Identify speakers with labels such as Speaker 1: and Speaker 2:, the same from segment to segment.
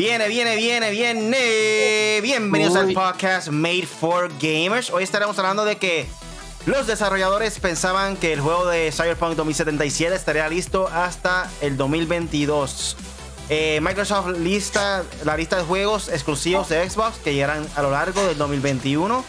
Speaker 1: Viene, viene, viene, viene. Bienvenidos al podcast Made for Gamers. Hoy estaremos hablando de que los desarrolladores pensaban que el juego de Cyberpunk 2077 estaría listo hasta el 2022. Eh, Microsoft lista la lista de juegos exclusivos de Xbox que llegarán a lo largo del 2021.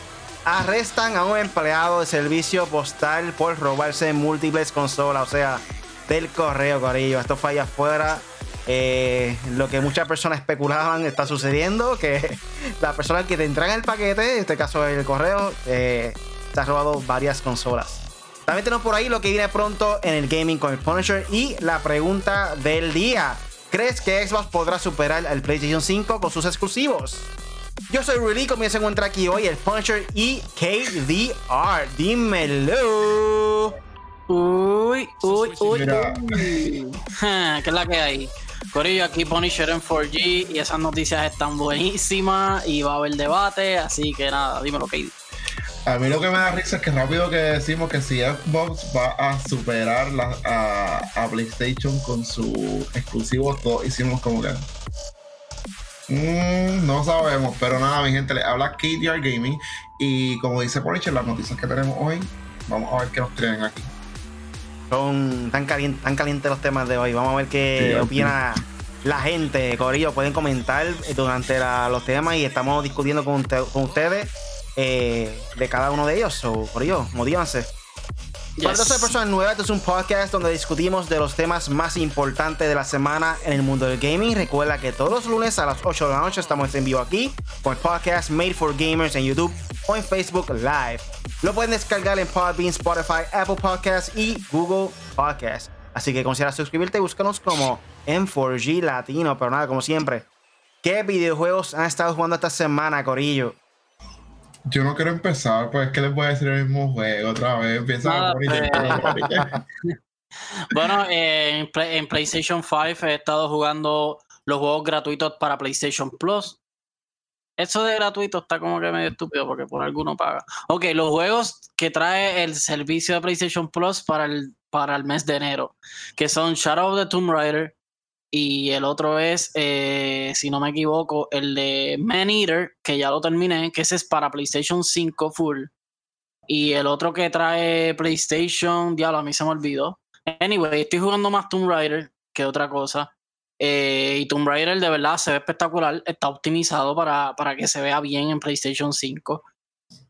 Speaker 1: Arrestan a un empleado de servicio postal por robarse múltiples consolas, o sea, del correo, Corillo. Esto falla afuera eh, lo que muchas personas especulaban está sucediendo, que la persona que te entrega el paquete, en este caso el correo, eh, te ha robado varias consolas. También tenemos por ahí lo que viene pronto en el gaming con el Punisher y la pregunta del día. ¿Crees que Xbox podrá superar al PlayStation 5 con sus exclusivos? Yo soy Rudy, como se encuentra aquí hoy el Punisher y KDR. Dímelo.
Speaker 2: Uy, uy, uy. uy. ¿Qué es la que hay? Corillo, aquí Punisher en 4G y esas noticias están buenísimas y va a haber debate, así que nada, dímelo, que
Speaker 3: A mí lo que me da risa es que rápido que decimos que si Xbox va a superar a, PlayStation con su exclusivo, todos hicimos como que. Mm, no sabemos, pero nada, mi gente, le habla KDR Gaming y como dice Punisher, las noticias que tenemos hoy, vamos a ver qué nos traen aquí.
Speaker 1: Son tan, calientes tan calientes los temas de hoy. Vamos a ver qué opina la gente. Corillo, pueden comentar durante los temas y estamos discutiendo con, ustedes eh, de cada uno de ellos. So, Corillo, motívanse. Para todas las personas nuevas, este es un podcast donde discutimos de los temas más importantes de la semana en el mundo del gaming. Recuerda que todos los lunes a las 8 de la noche estamos en vivo aquí con el podcast Made for Gamers en YouTube o en Facebook Live. Lo pueden descargar en Podbean, Spotify, Apple Podcasts y Google Podcasts. Así que considera suscribirte y búscanos como M4G Latino. Pero nada, como siempre, ¿qué videojuegos han estado jugando esta semana, Corillo?
Speaker 3: Yo no quiero empezar, pues es que les voy a decir el mismo juego otra vez. Empieza.
Speaker 2: Bueno, en, en, PlayStation 5 he estado jugando los juegos gratuitos para PlayStation Plus. Eso de gratuito está como que medio estúpido porque por alguno paga. Ok, los juegos que trae el servicio de PlayStation Plus para el, para el mes de enero, que son Shadow of the Tomb Raider, y el otro es, eh, si no me equivoco, el de Man Eater, que ya lo terminé, que ese es para PlayStation 5 full. Y el otro que trae PlayStation, diablo, a mí se me olvidó. Anyway, estoy jugando más Tomb Raider que otra cosa. Eh, y Tomb Raider de verdad se ve espectacular. Está optimizado para, para que se vea bien en PlayStation 5.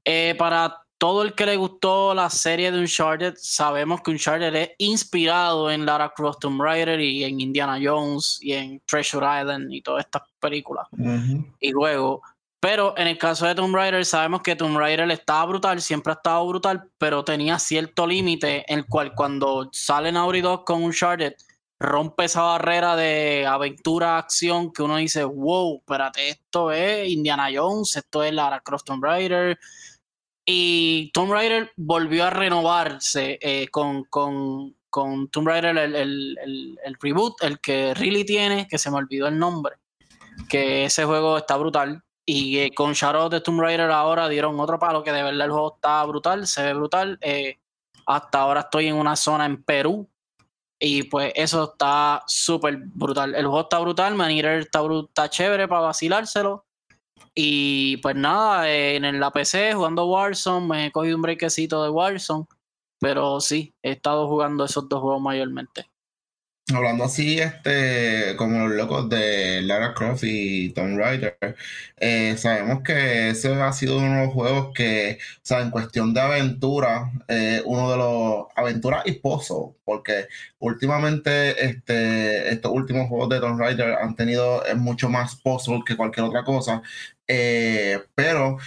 Speaker 2: Eh, para todo el que le gustó la serie de Uncharted, sabemos que Uncharted es inspirado en Lara Croft Tomb Raider y en Indiana Jones y en Treasure Island y todas estas películas. Y luego, pero en el caso de Tomb Raider, sabemos que Tomb Raider estaba brutal, siempre ha estado brutal, pero tenía cierto límite, en el cual cuando salen Naughty Dog con Uncharted, rompe esa barrera de aventura, acción, que uno dice, wow, espérate, esto es Indiana Jones, esto es Lara Croft Tomb Raider y Tomb Raider volvió a renovarse eh, con, con, con, Tomb Raider, el, el, el, reboot, el que Really tiene, que se me olvidó el nombre. Que ese juego está brutal. Y eh, con Shadow de Tomb Raider ahora dieron otro palo que de verdad el juego está brutal, se ve brutal. Eh, hasta ahora estoy en una zona en Perú. Y pues eso está súper brutal. El juego está brutal, Manier está, está chévere para vacilárselo. Y pues nada, en la PC jugando Warzone, me he cogido un brequecito de Warzone, pero sí, he estado jugando esos dos juegos mayormente.
Speaker 3: Hablando así, este, como los locos de Lara Croft y Tomb Raider, eh, sabemos que ese ha sido uno de los juegos que, o sea, en cuestión de aventura, eh, uno de los aventuras y pozo, porque últimamente este, estos últimos juegos de Tomb Raider han tenido mucho más puzzle que cualquier otra cosa, eh, pero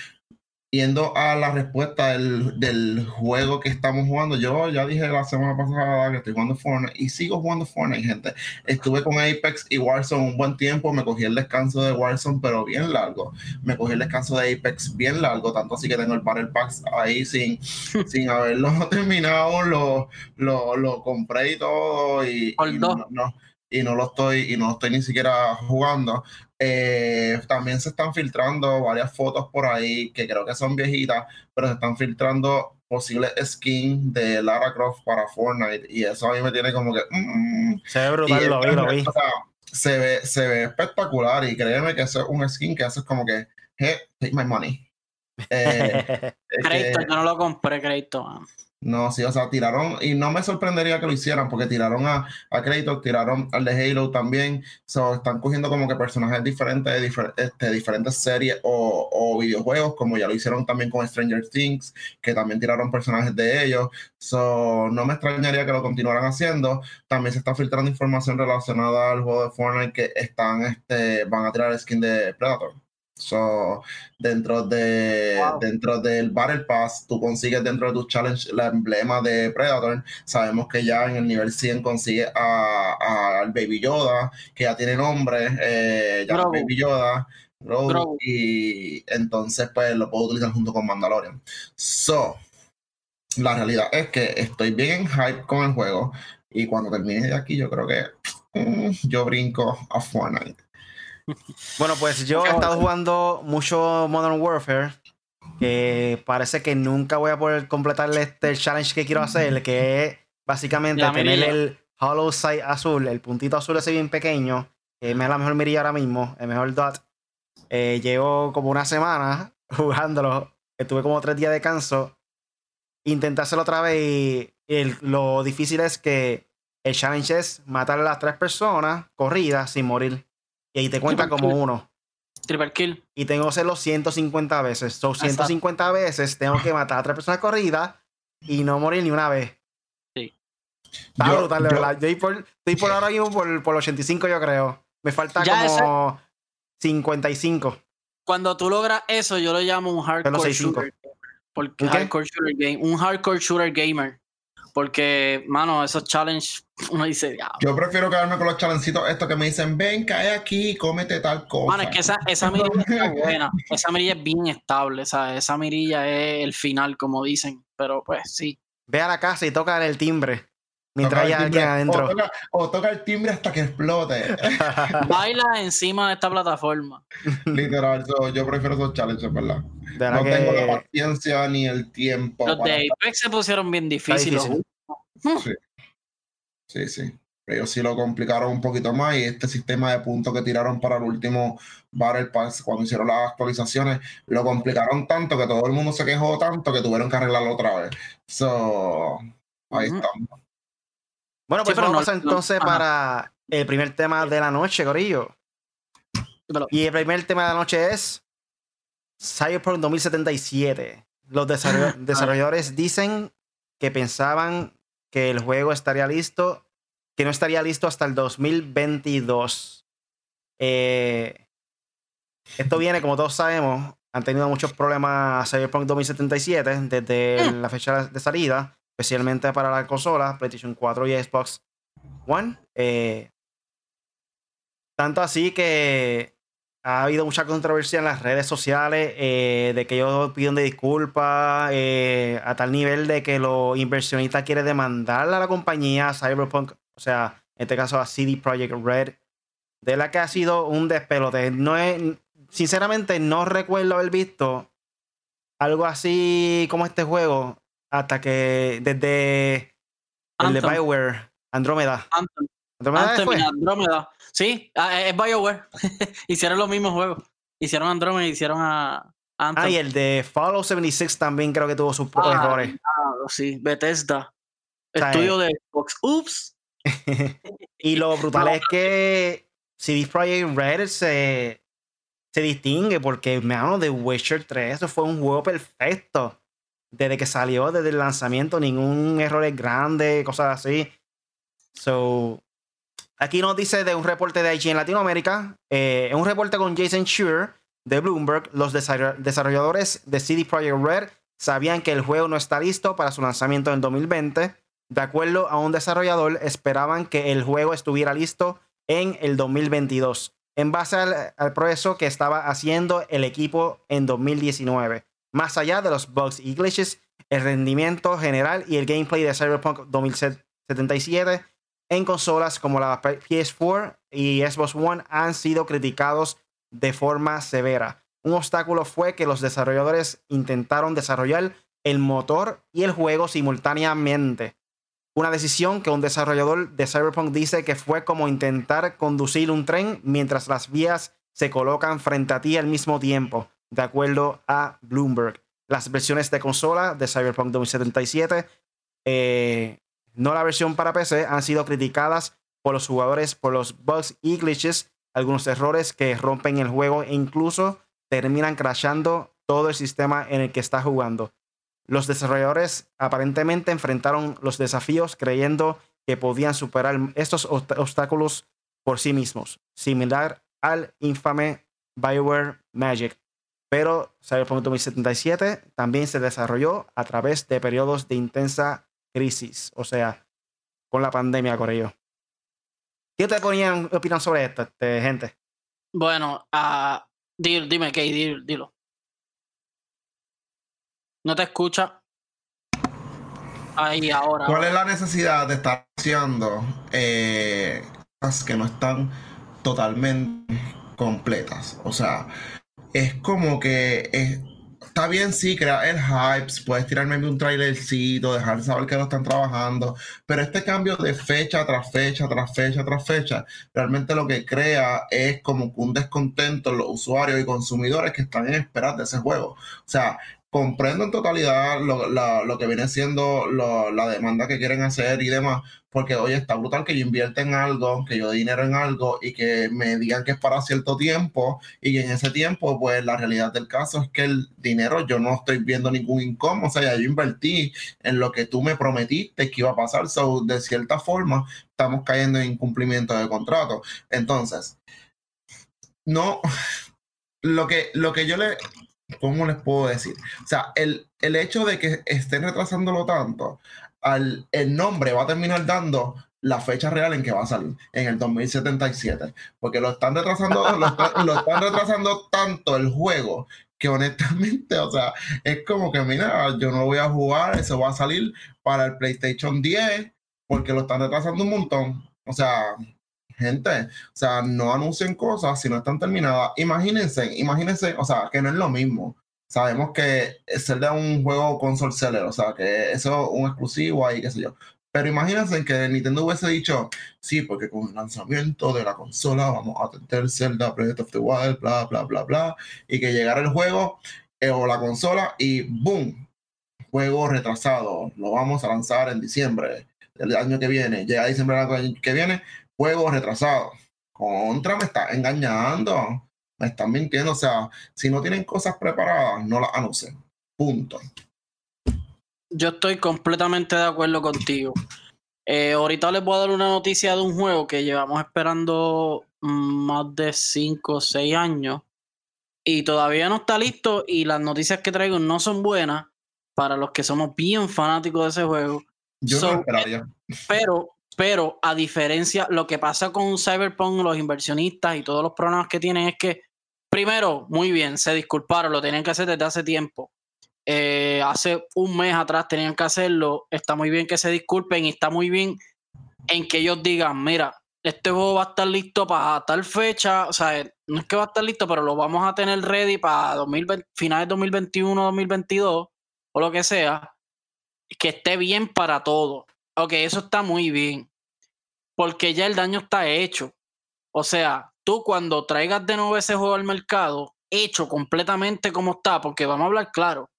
Speaker 3: yendo a la respuesta del, juego que estamos jugando, yo ya dije la semana pasada que estoy jugando Fortnite y sigo jugando Fortnite, gente. Estuve con Apex y Warzone un buen tiempo, me cogí el descanso de Warzone, pero bien largo. Me cogí el descanso de Apex bien largo, tanto así que tengo el Battle Pack ahí sin, sin haberlo terminado, lo, lo, compré y todo y, no, no, y no lo estoy y no estoy ni siquiera jugando. Eh, también se están filtrando varias fotos por ahí que creo que son viejitas, pero se están filtrando posibles skins de Lara Croft para Fortnite y eso a mí me tiene como que...
Speaker 1: Mm, se ve brutal, lo vi, lo vi.
Speaker 3: se ve, se ve espectacular y créeme que eso es un skin que hace como que, hey, take my money.
Speaker 2: Eh, crédito, yo no lo compré, crédito.
Speaker 3: No, sí, o sea, tiraron, y no me sorprendería que lo hicieran, porque tiraron a, a Kratos, tiraron al de Halo también, so, están cogiendo como que personajes diferentes de este, diferentes series o, o, videojuegos, como ya lo hicieron también con Stranger Things, que también tiraron personajes de ellos, so, no me extrañaría que lo continuaran haciendo. También se está filtrando información relacionada al juego de Fortnite que están, este, van a tirar skin de Predator. So, dentro de dentro del Battle Pass, tú consigues dentro de tu challenge la emblema de Predator. Sabemos que ya en el nivel 100 consigues al Baby Yoda, que ya tiene nombre, eh, ya Baby Yoda. y entonces pues lo puedo utilizar junto con Mandalorian. So, la realidad es que estoy bien en hype con el juego y cuando termine de aquí yo creo que mm, yo brinco a Fortnite.
Speaker 1: Bueno, pues yo he estado jugando mucho Modern Warfare. Que parece que nunca voy a poder completar este challenge que quiero hacer, que es básicamente tener el hollow sight azul, el puntito azul ese bien pequeño, que me es la mejor mirilla ahora mismo, el mejor dot. Eh, llevo como una semana jugándolo, estuve como tres días de canso. Intenté hacerlo otra vez y lo difícil es que el challenge es matar a las tres personas corridas sin morir. Y ahí te cuenta como uno.
Speaker 2: Triple kill.
Speaker 1: Y tengo que hacerlo 150 veces. Son 150 veces tengo que matar a tres personas corridas y no morir ni una vez.
Speaker 2: Sí.
Speaker 1: Está yo, brutal, de verdad. Yo estoy por, estoy por ahora mismo por, por 85, yo creo. Me falta como 55.
Speaker 2: Cuando tú logras eso, yo lo llamo un hardcore shooter. Porque hardcore shooter game. Un hardcore shooter gamer. Porque, mano, esos challenges, uno dice,
Speaker 3: Yo prefiero quedarme con los challenges estos que me dicen, ven, cae aquí, cómete tal cosa.
Speaker 2: Mano, es que esa, esa mirilla está buena. Esa mirilla es bien estable, ¿sabes? Esa mirilla es el final, como dicen. Pero pues sí.
Speaker 1: Ve a la casa y toca el timbre. Mientras hay alguien adentro.
Speaker 3: O toca, el timbre hasta que explote.
Speaker 2: Baila encima de esta plataforma.
Speaker 3: Literal, yo prefiero esos challenges, ¿verdad? No tengo la paciencia ni el tiempo.
Speaker 2: Los de Apex se pusieron bien difíciles.
Speaker 3: Sí. sí, sí. Ellos sí lo complicaron un poquito más y este sistema de puntos que tiraron para el último Battle Pass cuando hicieron las actualizaciones lo complicaron tanto que todo el mundo se quejó tanto que tuvieron que arreglarlo otra vez. So, ahí estamos.
Speaker 1: Bueno, pues vamos entonces para el primer tema de la noche, Corillo. Y el primer tema de la noche es Cyberpunk 2077. Los desarrolladores dicen que pensaban que el juego estaría listo, que no estaría listo hasta el 2022. Eh, esto viene, como todos sabemos, han tenido muchos problemas Cyberpunk 2077 desde mm. la fecha de salida especialmente para la consola, PlayStation 4 y Xbox One. Eh, tanto así que ha habido mucha controversia en las redes sociales eh, de que ellos piden disculpas eh, a tal nivel de que los inversionistas quieren demandar a la compañía Cyberpunk, o sea, en este caso a CD Projekt Red, de la que ha sido un despelote. No es, sinceramente, no recuerdo haber visto algo así como este juego hasta que desde el de Bioware, Andrómeda.
Speaker 2: Andrómeda, Andrómeda. Sí, ah, es Bioware. hicieron los mismos juegos. Hicieron Andrómeda y hicieron a
Speaker 1: Anthem. Ah, y el de Fallout 76 también creo que tuvo sus ah, errores.
Speaker 2: sí, Bethesda. Estudio de Xbox. Ups.
Speaker 1: y lo brutal es que CD Projekt Red se, se distingue porque, me de Witcher 3, eso fue un juego perfecto desde que salió, desde el lanzamiento, ningún error es grande, cosas así. So, aquí nos dice de un reporte de IG en Latinoamérica, eh, un reporte con Jason Schur de Bloomberg, los desarrolladores de CD Projekt Red sabían que el juego no está listo para su lanzamiento en 2020. De acuerdo a un desarrollador, esperaban que el juego estuviera listo en el 2022, en base al, al progreso que estaba haciendo el equipo en 2019. Más allá de los bugs y glitches, el rendimiento general y el gameplay de Cyberpunk 2077 en consolas como la PS4 y Xbox One han sido criticados de forma severa. Un obstáculo fue que los desarrolladores intentaron desarrollar el motor y el juego simultáneamente. Una decisión que un desarrollador de Cyberpunk dice que fue como intentar conducir un tren mientras las vías se colocan frente a ti al mismo tiempo, de acuerdo a Bloomberg. Las versiones de consola de Cyberpunk 2077, eh, no la versión para PC, han sido criticadas por los jugadores por los bugs y glitches, algunos errores que rompen el juego e incluso terminan crashando todo el sistema en el que está jugando. Los desarrolladores aparentemente enfrentaron los desafíos creyendo que podían superar estos obstáculos por sí mismos, similar al infame Bioware Magic. Pero Cyberpunk 2077 también se desarrolló a través de periodos de intensa crisis, o sea, con la pandemia, con ello. ¿Qué te ponían, opinan sobre esto, este, gente?
Speaker 2: Bueno, uh, dime, Kay, dilo. No te escucha. Ahí, ahora.
Speaker 3: ¿Cuál es la necesidad de estar haciendo eh, cosas que no están totalmente completas? O sea, es como que está bien, sí, crear el hype, puedes tirarme un trailercito, dejar saber que lo están trabajando, pero este cambio de fecha tras fecha, tras fecha, tras fecha, realmente lo que crea es como un descontento en los usuarios y consumidores que están en espera de ese juego. O sea, comprendo en totalidad lo, que viene siendo la demanda que quieren hacer y demás, porque oye, está brutal que yo invierta en algo, que yo dé dinero en algo y que me digan que es para cierto tiempo y en ese tiempo, pues la realidad del caso es que el dinero yo no estoy viendo ningún incómodo, o sea, yo invertí en lo que tú me prometiste que iba a pasar, so, de cierta forma estamos cayendo en incumplimiento de contrato. Entonces, no, lo que, lo que yo le, ¿cómo les puedo decir? O sea, el, el hecho de que estén retrasándolo tanto, al, el nombre va a terminar dando la fecha real en que va a salir, en el 2077. Porque lo están retrasando, lo, están retrasando tanto el juego que honestamente, o sea, es como que, mira, yo no voy a jugar, eso va a salir para el PlayStation 10, porque lo están retrasando un montón. O sea, gente, o sea, no anuncien cosas si no están terminadas. Imagínense, imagínense, o sea, que no es lo mismo. Sabemos que Zelda es un juego console seller, o sea, que eso es un exclusivo ahí, qué sé yo. Pero imagínense que Nintendo hubiese dicho, sí, porque con el lanzamiento de la consola vamos a tener Zelda Breath of the Wild, bla, bla, bla, bla, y que llegara el juego eh, o la consola y ¡boom! Juego retrasado, lo vamos a lanzar en diciembre del año que viene. Llega diciembre del año que viene, juego retrasado. Contra me está engañando, me están mintiendo. O sea, si no tienen cosas preparadas, no las anuncien. Punto.
Speaker 2: Yo estoy completamente de acuerdo contigo. Eh, ahorita les voy a dar una noticia de un juego que llevamos esperando más de 5 o 6 años y todavía no está listo y las noticias que traigo no son buenas para los que somos bien fanáticos de ese juego.
Speaker 3: Yo no esperaría.
Speaker 2: Pero pero a diferencia, lo que pasa con Cyberpunk, los inversionistas y todos los problemas que tienen es que, primero, muy bien, se disculparon, lo tenían que hacer desde hace tiempo. Eh, hace un mes atrás tenían que hacerlo. Está muy bien que se disculpen y está muy bien en que ellos digan, mira, este juego va a estar listo para tal fecha, o sea, no es que va a estar listo, pero lo vamos a tener ready para 2020, finales 2021, 2022 o lo que sea, que esté bien para todo. Ok, eso está muy bien. Porque ya el daño está hecho. O sea, tú cuando traigas de nuevo ese juego al mercado, hecho completamente como está, porque vamos a hablar claro,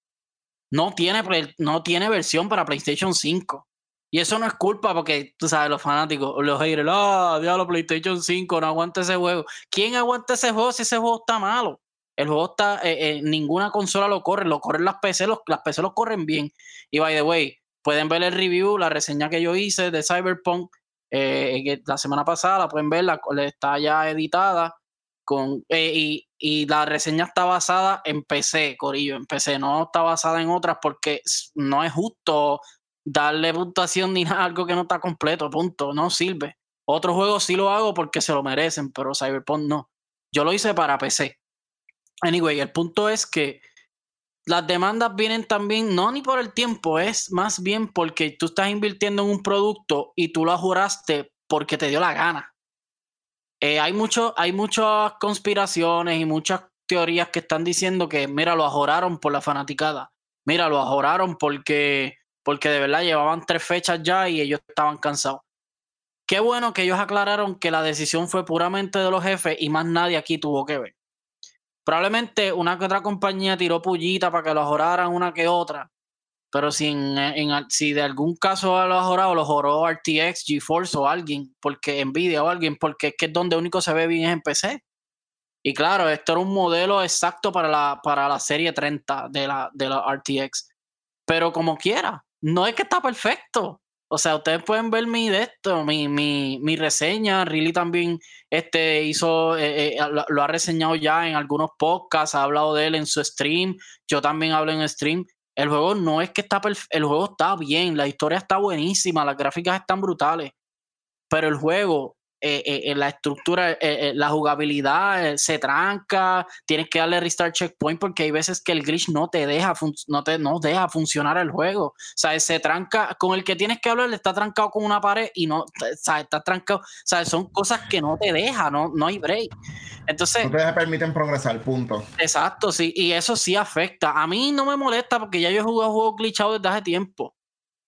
Speaker 2: no tiene, no tiene versión para PlayStation 5. Y eso no es culpa porque, tú sabes, los fanáticos, los haters, ah, diablo, PlayStation 5, no aguanta ese juego. ¿Quién aguanta ese juego si ese juego está malo? El juego está, eh, eh, ninguna consola lo corre, lo corren las PC, las PC lo corren bien. Y by the way, pueden ver el review, la reseña que yo hice de Cyberpunk eh, la semana pasada, pueden ver, la, está ya editada con, eh, y, la reseña está basada en PC, Corillo, en PC, no está basada en otras porque no es justo darle puntuación ni nada, algo que no está completo, punto, no sirve. Otros juegos sí lo hago porque se lo merecen, pero Cyberpunk no. Yo lo hice para PC. Anyway, el punto es que las demandas vienen también, no ni por el tiempo, es más bien porque tú estás invirtiendo en un producto y tú lo juraste porque te dio la gana. Eh, hay, mucho, hay muchas conspiraciones y muchas teorías que están diciendo que, mira, lo ajoraron por la fanaticada. Mira, lo ajoraron porque porque de verdad llevaban tres fechas ya y ellos estaban cansados. Qué bueno que ellos aclararon que la decisión fue puramente de los jefes y más nadie aquí tuvo que ver. Probablemente una que otra compañía tiró pullita para que lo joraran una que otra, pero si, en, si de algún caso lo ha lo joró RTX, GeForce o alguien, porque Nvidia o alguien, porque es que es donde único se ve bien es en PC. Y claro, esto era un modelo exacto para la, para la serie 30 de la, de la RTX. Pero como quiera, no es que está perfecto. O sea, ustedes pueden ver mi de esto, mi, mi, mi reseña. Really también este, hizo, eh, eh, lo, ha reseñado ya en algunos podcasts, ha hablado de él en su stream. Yo también hablo en stream. El juego no es que está el juego está bien, la historia está buenísima, las gráficas están brutales. Pero el juego eh, eh, la estructura, eh, la jugabilidad se tranca, tienes que darle restart checkpoint porque hay veces que el glitch no te deja, no te no deja funcionar el juego. O sea, se tranca, con el que tienes que hablar, está trancado con una pared y no, o sea, está trancado. O sea, son cosas que no te deja, no, no hay break. Entonces.
Speaker 3: No te permiten progresar, punto.
Speaker 2: Exacto, sí, y eso sí afecta. A mí no me molesta porque ya yo he jugado juegos glitchados desde hace tiempo.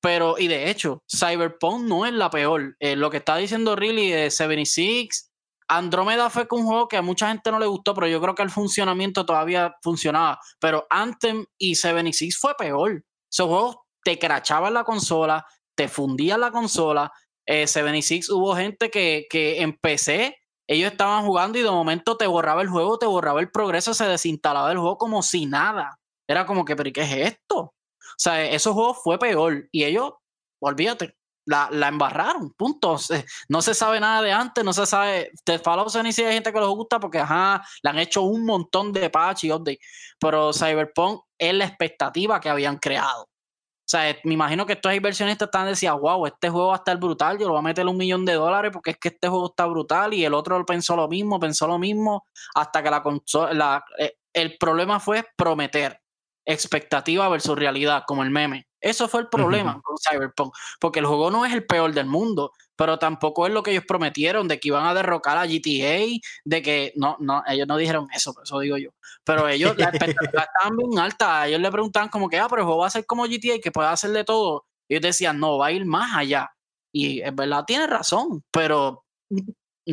Speaker 2: Pero, y de hecho, Cyberpunk no es la peor. Eh, lo que está diciendo Really de 76, Andrómeda fue un juego que a mucha gente no le gustó, pero yo creo que el funcionamiento todavía funcionaba. Pero Anthem y 76 fue peor. Esos juegos te crachaban la consola, te fundían la consola. Eh, 76 hubo gente que, que en PC ellos estaban jugando y de momento te borraba el juego, te borraba el progreso, se desinstalaba el juego como si nada. Era como que, pero ¿qué es esto? O sea, esos juegos fue peor y ellos, olvídate, la, la, embarraron, punto. No se sabe nada de antes, no se sabe. De Fallout Inicial hay gente que les gusta porque, ajá, le han hecho un montón de patch y update. Pero Cyberpunk es la expectativa que habían creado. O sea, me imagino que estos inversionistas están diciendo, wow, este juego va a estar brutal, yo lo voy a meter un millón de dólares porque es que este juego está brutal y el otro pensó lo mismo, pensó lo mismo, hasta que la consola, eh, el problema fue prometer expectativa versus realidad, como el meme. Eso fue el problema con Cyberpunk, porque el juego no es el peor del mundo, pero tampoco es lo que ellos prometieron, de que iban a derrocar a GTA, de que no, no, ellos no dijeron eso, eso digo yo. Pero ellos, la expectativa estaban bien alta, ellos le preguntaban como que, ah, pero el juego va a ser como GTA, que puede hacer de todo. Y ellos decían, no, va a ir más allá. Y es verdad, tiene razón, pero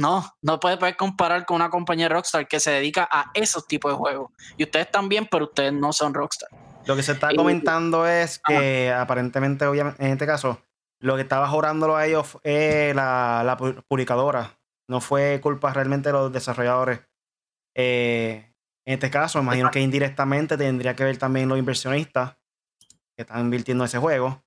Speaker 2: no, no puede, comparar con una compañía Rockstar que se dedica a esos tipos de juegos. Y ustedes también, pero ustedes no son Rockstar.
Speaker 1: Lo que se está comentando es que aparentemente, obviamente, en este caso, lo que estaba jorándolo a ellos es la, publicadora. No fue culpa realmente de los desarrolladores. Eh, en este caso, imagino que indirectamente tendría que ver también los inversionistas que están invirtiendo en ese juego.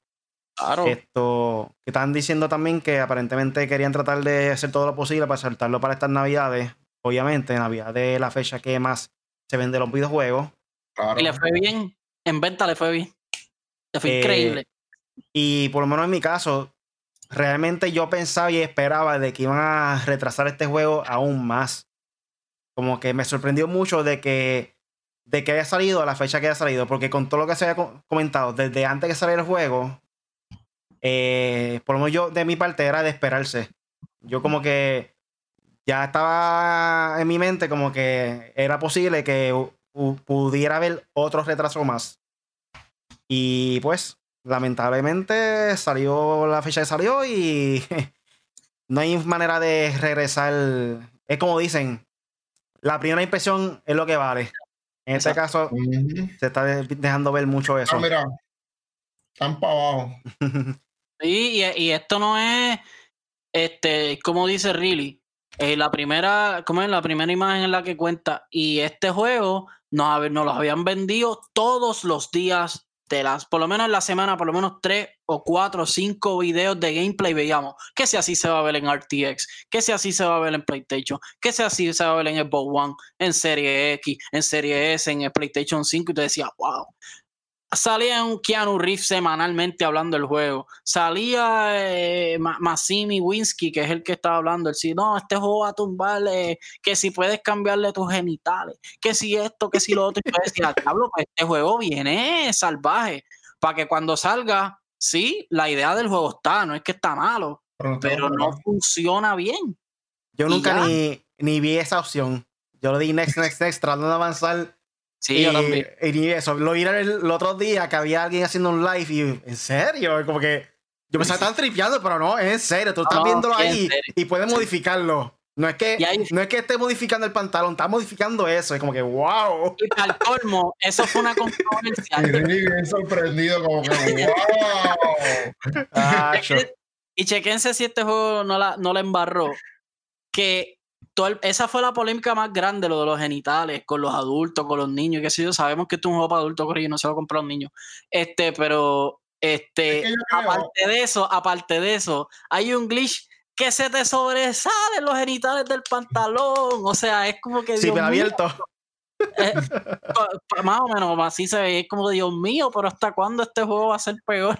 Speaker 1: Esto, que están diciendo también que aparentemente querían tratar de hacer todo lo posible para saltarlo para estas navidades. Obviamente, Navidad es la fecha que más se vende los videojuegos.
Speaker 2: Y le fue bien. En venta le fue bien. Le fue increíble.
Speaker 1: Eh, y por lo menos en mi caso, realmente yo pensaba y esperaba de que iban a retrasar este juego aún más. Como que me sorprendió mucho de que de que haya salido a la fecha que haya salido, porque con todo lo que se había comentado desde antes que saliera el juego, eh, por lo menos yo de mi parte era de esperarse. Yo como que ya estaba en mi mente como que era posible que pudiera haber otro retraso más. Y pues, lamentablemente salió la fecha que salió y no hay manera de regresar. Es como dicen, la primera impresión es lo que vale. En este caso, se está dejando ver mucho eso.
Speaker 3: Ah, mira, están para abajo.
Speaker 2: Sí, y, esto no es, este, como dice Riley, eh, la primera, como es la primera imagen en la que cuenta, y este juego nos, nos lo habían vendido todos los días de las, por lo menos en la semana, por lo menos tres o cuatro o cinco videos de gameplay veíamos que si así se va a ver en RTX, que si así se va a ver en PlayStation, que si así se va a ver en Xbox One, en Serie X, en Serie S, en PlayStation 5, y te decía, wow, salía un Keanu Reeves semanalmente hablando del juego. Salía eh, Massimi Winsky, que es el que estaba hablando. Él sí, no, este juego va a tumbarle, que si puedes cambiarle tus genitales, que si esto, que si lo otro. Y yo decía, pues este juego viene salvaje. Para que cuando salga, sí, la idea del juego está, no es que está malo, pero, no funciona bien.
Speaker 1: Yo nunca ni, ni vi esa opción. Yo lo di next, next, next, tratando de avanzar
Speaker 2: Sí, yo también.
Speaker 1: Y eso, lo vi el, el, otro día que había alguien haciendo un live y, ¿en serio? Como que yo me estaba tan tripeando, pero no, es en serio, tú estás viéndolo ahí y puedes modificarlo. No es, que, no es que esté modificando el pantalón, está modificando eso. Es como que, wow.
Speaker 2: Y al colmo, eso fue una controversia.
Speaker 3: y bien sorprendido, como que, wow.
Speaker 2: Ah, y chequense si este juego no la, no la embarró. Que esa fue la polémica más grande, lo de los genitales, con los adultos, con los niños, qué sé yo. Sabemos que esto es un juego para adultos, pero yo no se va a comprar a un niño. Este, pero, este, aparte de eso, aparte de eso, hay un glitch que se te sobresalen los genitales del pantalón. O sea, es como que.
Speaker 1: Sí, pero abierto.
Speaker 2: Eh, más o menos, así se ve. Es como, Dios mío, pero ¿hasta cuándo este juego va a ser peor?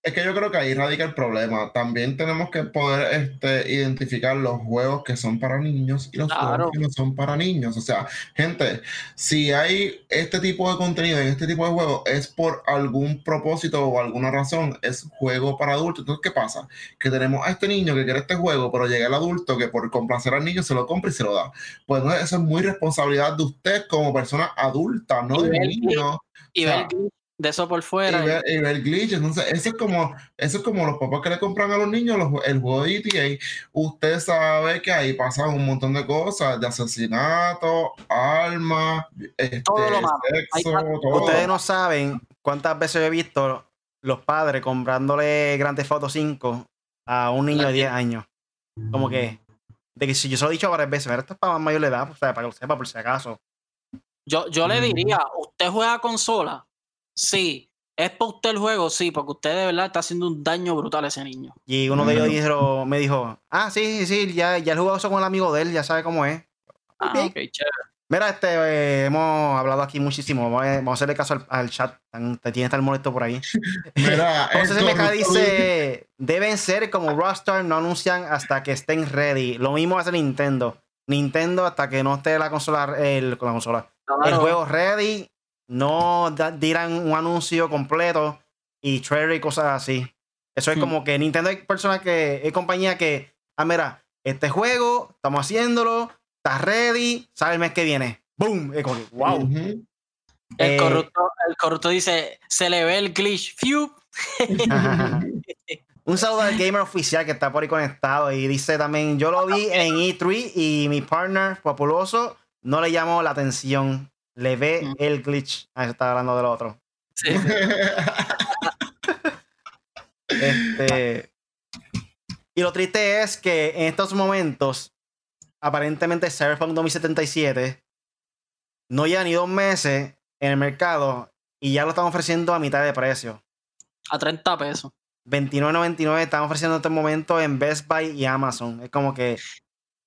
Speaker 3: Es que yo creo que ahí radica el problema. También tenemos que poder este, identificar los juegos que son para niños y los juegos que no son para niños. O sea, gente, si hay este tipo de contenido en este tipo de juegos, es por algún propósito o alguna razón, es juego para adultos. Entonces, ¿qué pasa? Que tenemos a este niño que quiere este juego, pero llega el adulto que por complacer al niño se lo compra y se lo da. Pues no, eso es muy responsabilidad de usted como persona adulta, no del niño.
Speaker 2: Y de eso por fuera.
Speaker 3: Y ver, glitch. Entonces, eso es como, eso es como los papás que le compran a los niños el juego de ETA. Usted sabe que ahí pasan un montón de cosas, de asesinato, armas, este, sexo, todo.
Speaker 1: Ustedes no saben cuántas veces he visto los padres comprándole Grand Theft Auto 5 a un niño de 10 años. Como que, de que si yo se lo he dicho varias veces, esto es para mayor edad, para que lo sepa por si acaso.
Speaker 2: Yo, yo le diría, usted juega consola, Sí. ¿Es para usted el juego? Sí, porque usted de verdad está haciendo un daño brutal a ese niño.
Speaker 1: Y uno de ellos me dijo, ah, sí, sí, ya, ya el jugado eso con el amigo de él, ya sabe cómo es.
Speaker 2: Ah, ok, chévere.
Speaker 1: Mira, este, eh, hemos hablado aquí muchísimo. Vamos a, hacerle caso al, chat. Te tiene estar molesto por ahí.
Speaker 3: Mira,
Speaker 1: Entonces MK dice: Deben ser como Rockstar, no anuncian hasta que estén ready. Lo mismo hace Nintendo. Nintendo hasta que no esté la consola, el, la consola. el juego ready no dirán un anuncio completo y trailer y cosas así. Eso es hmm. como que Nintendo hay personas que, hay compañía que, ah, mira, este juego, estamos haciéndolo, está ready, sale el mes que viene. ¡Boom! Es como wow.
Speaker 2: el, eh, corrupto, el corrupto dice, se le ve el glitch. ¡Fiu!
Speaker 1: Un saludo al gamer oficial que está por ahí conectado y dice también, yo lo vi en E3 y mi partner populoso no le llamó la atención le ve mm. el glitch. Ah, eso está hablando del otro. Sí. este, y lo triste es que en estos momentos, aparentemente Cyberpunk 2077 no lleva ni dos meses en el mercado y ya lo están ofreciendo a mitad de precio.
Speaker 2: A 30 pesos.
Speaker 1: 29.99 están ofreciendo en este momento en Best Buy y Amazon. Es como que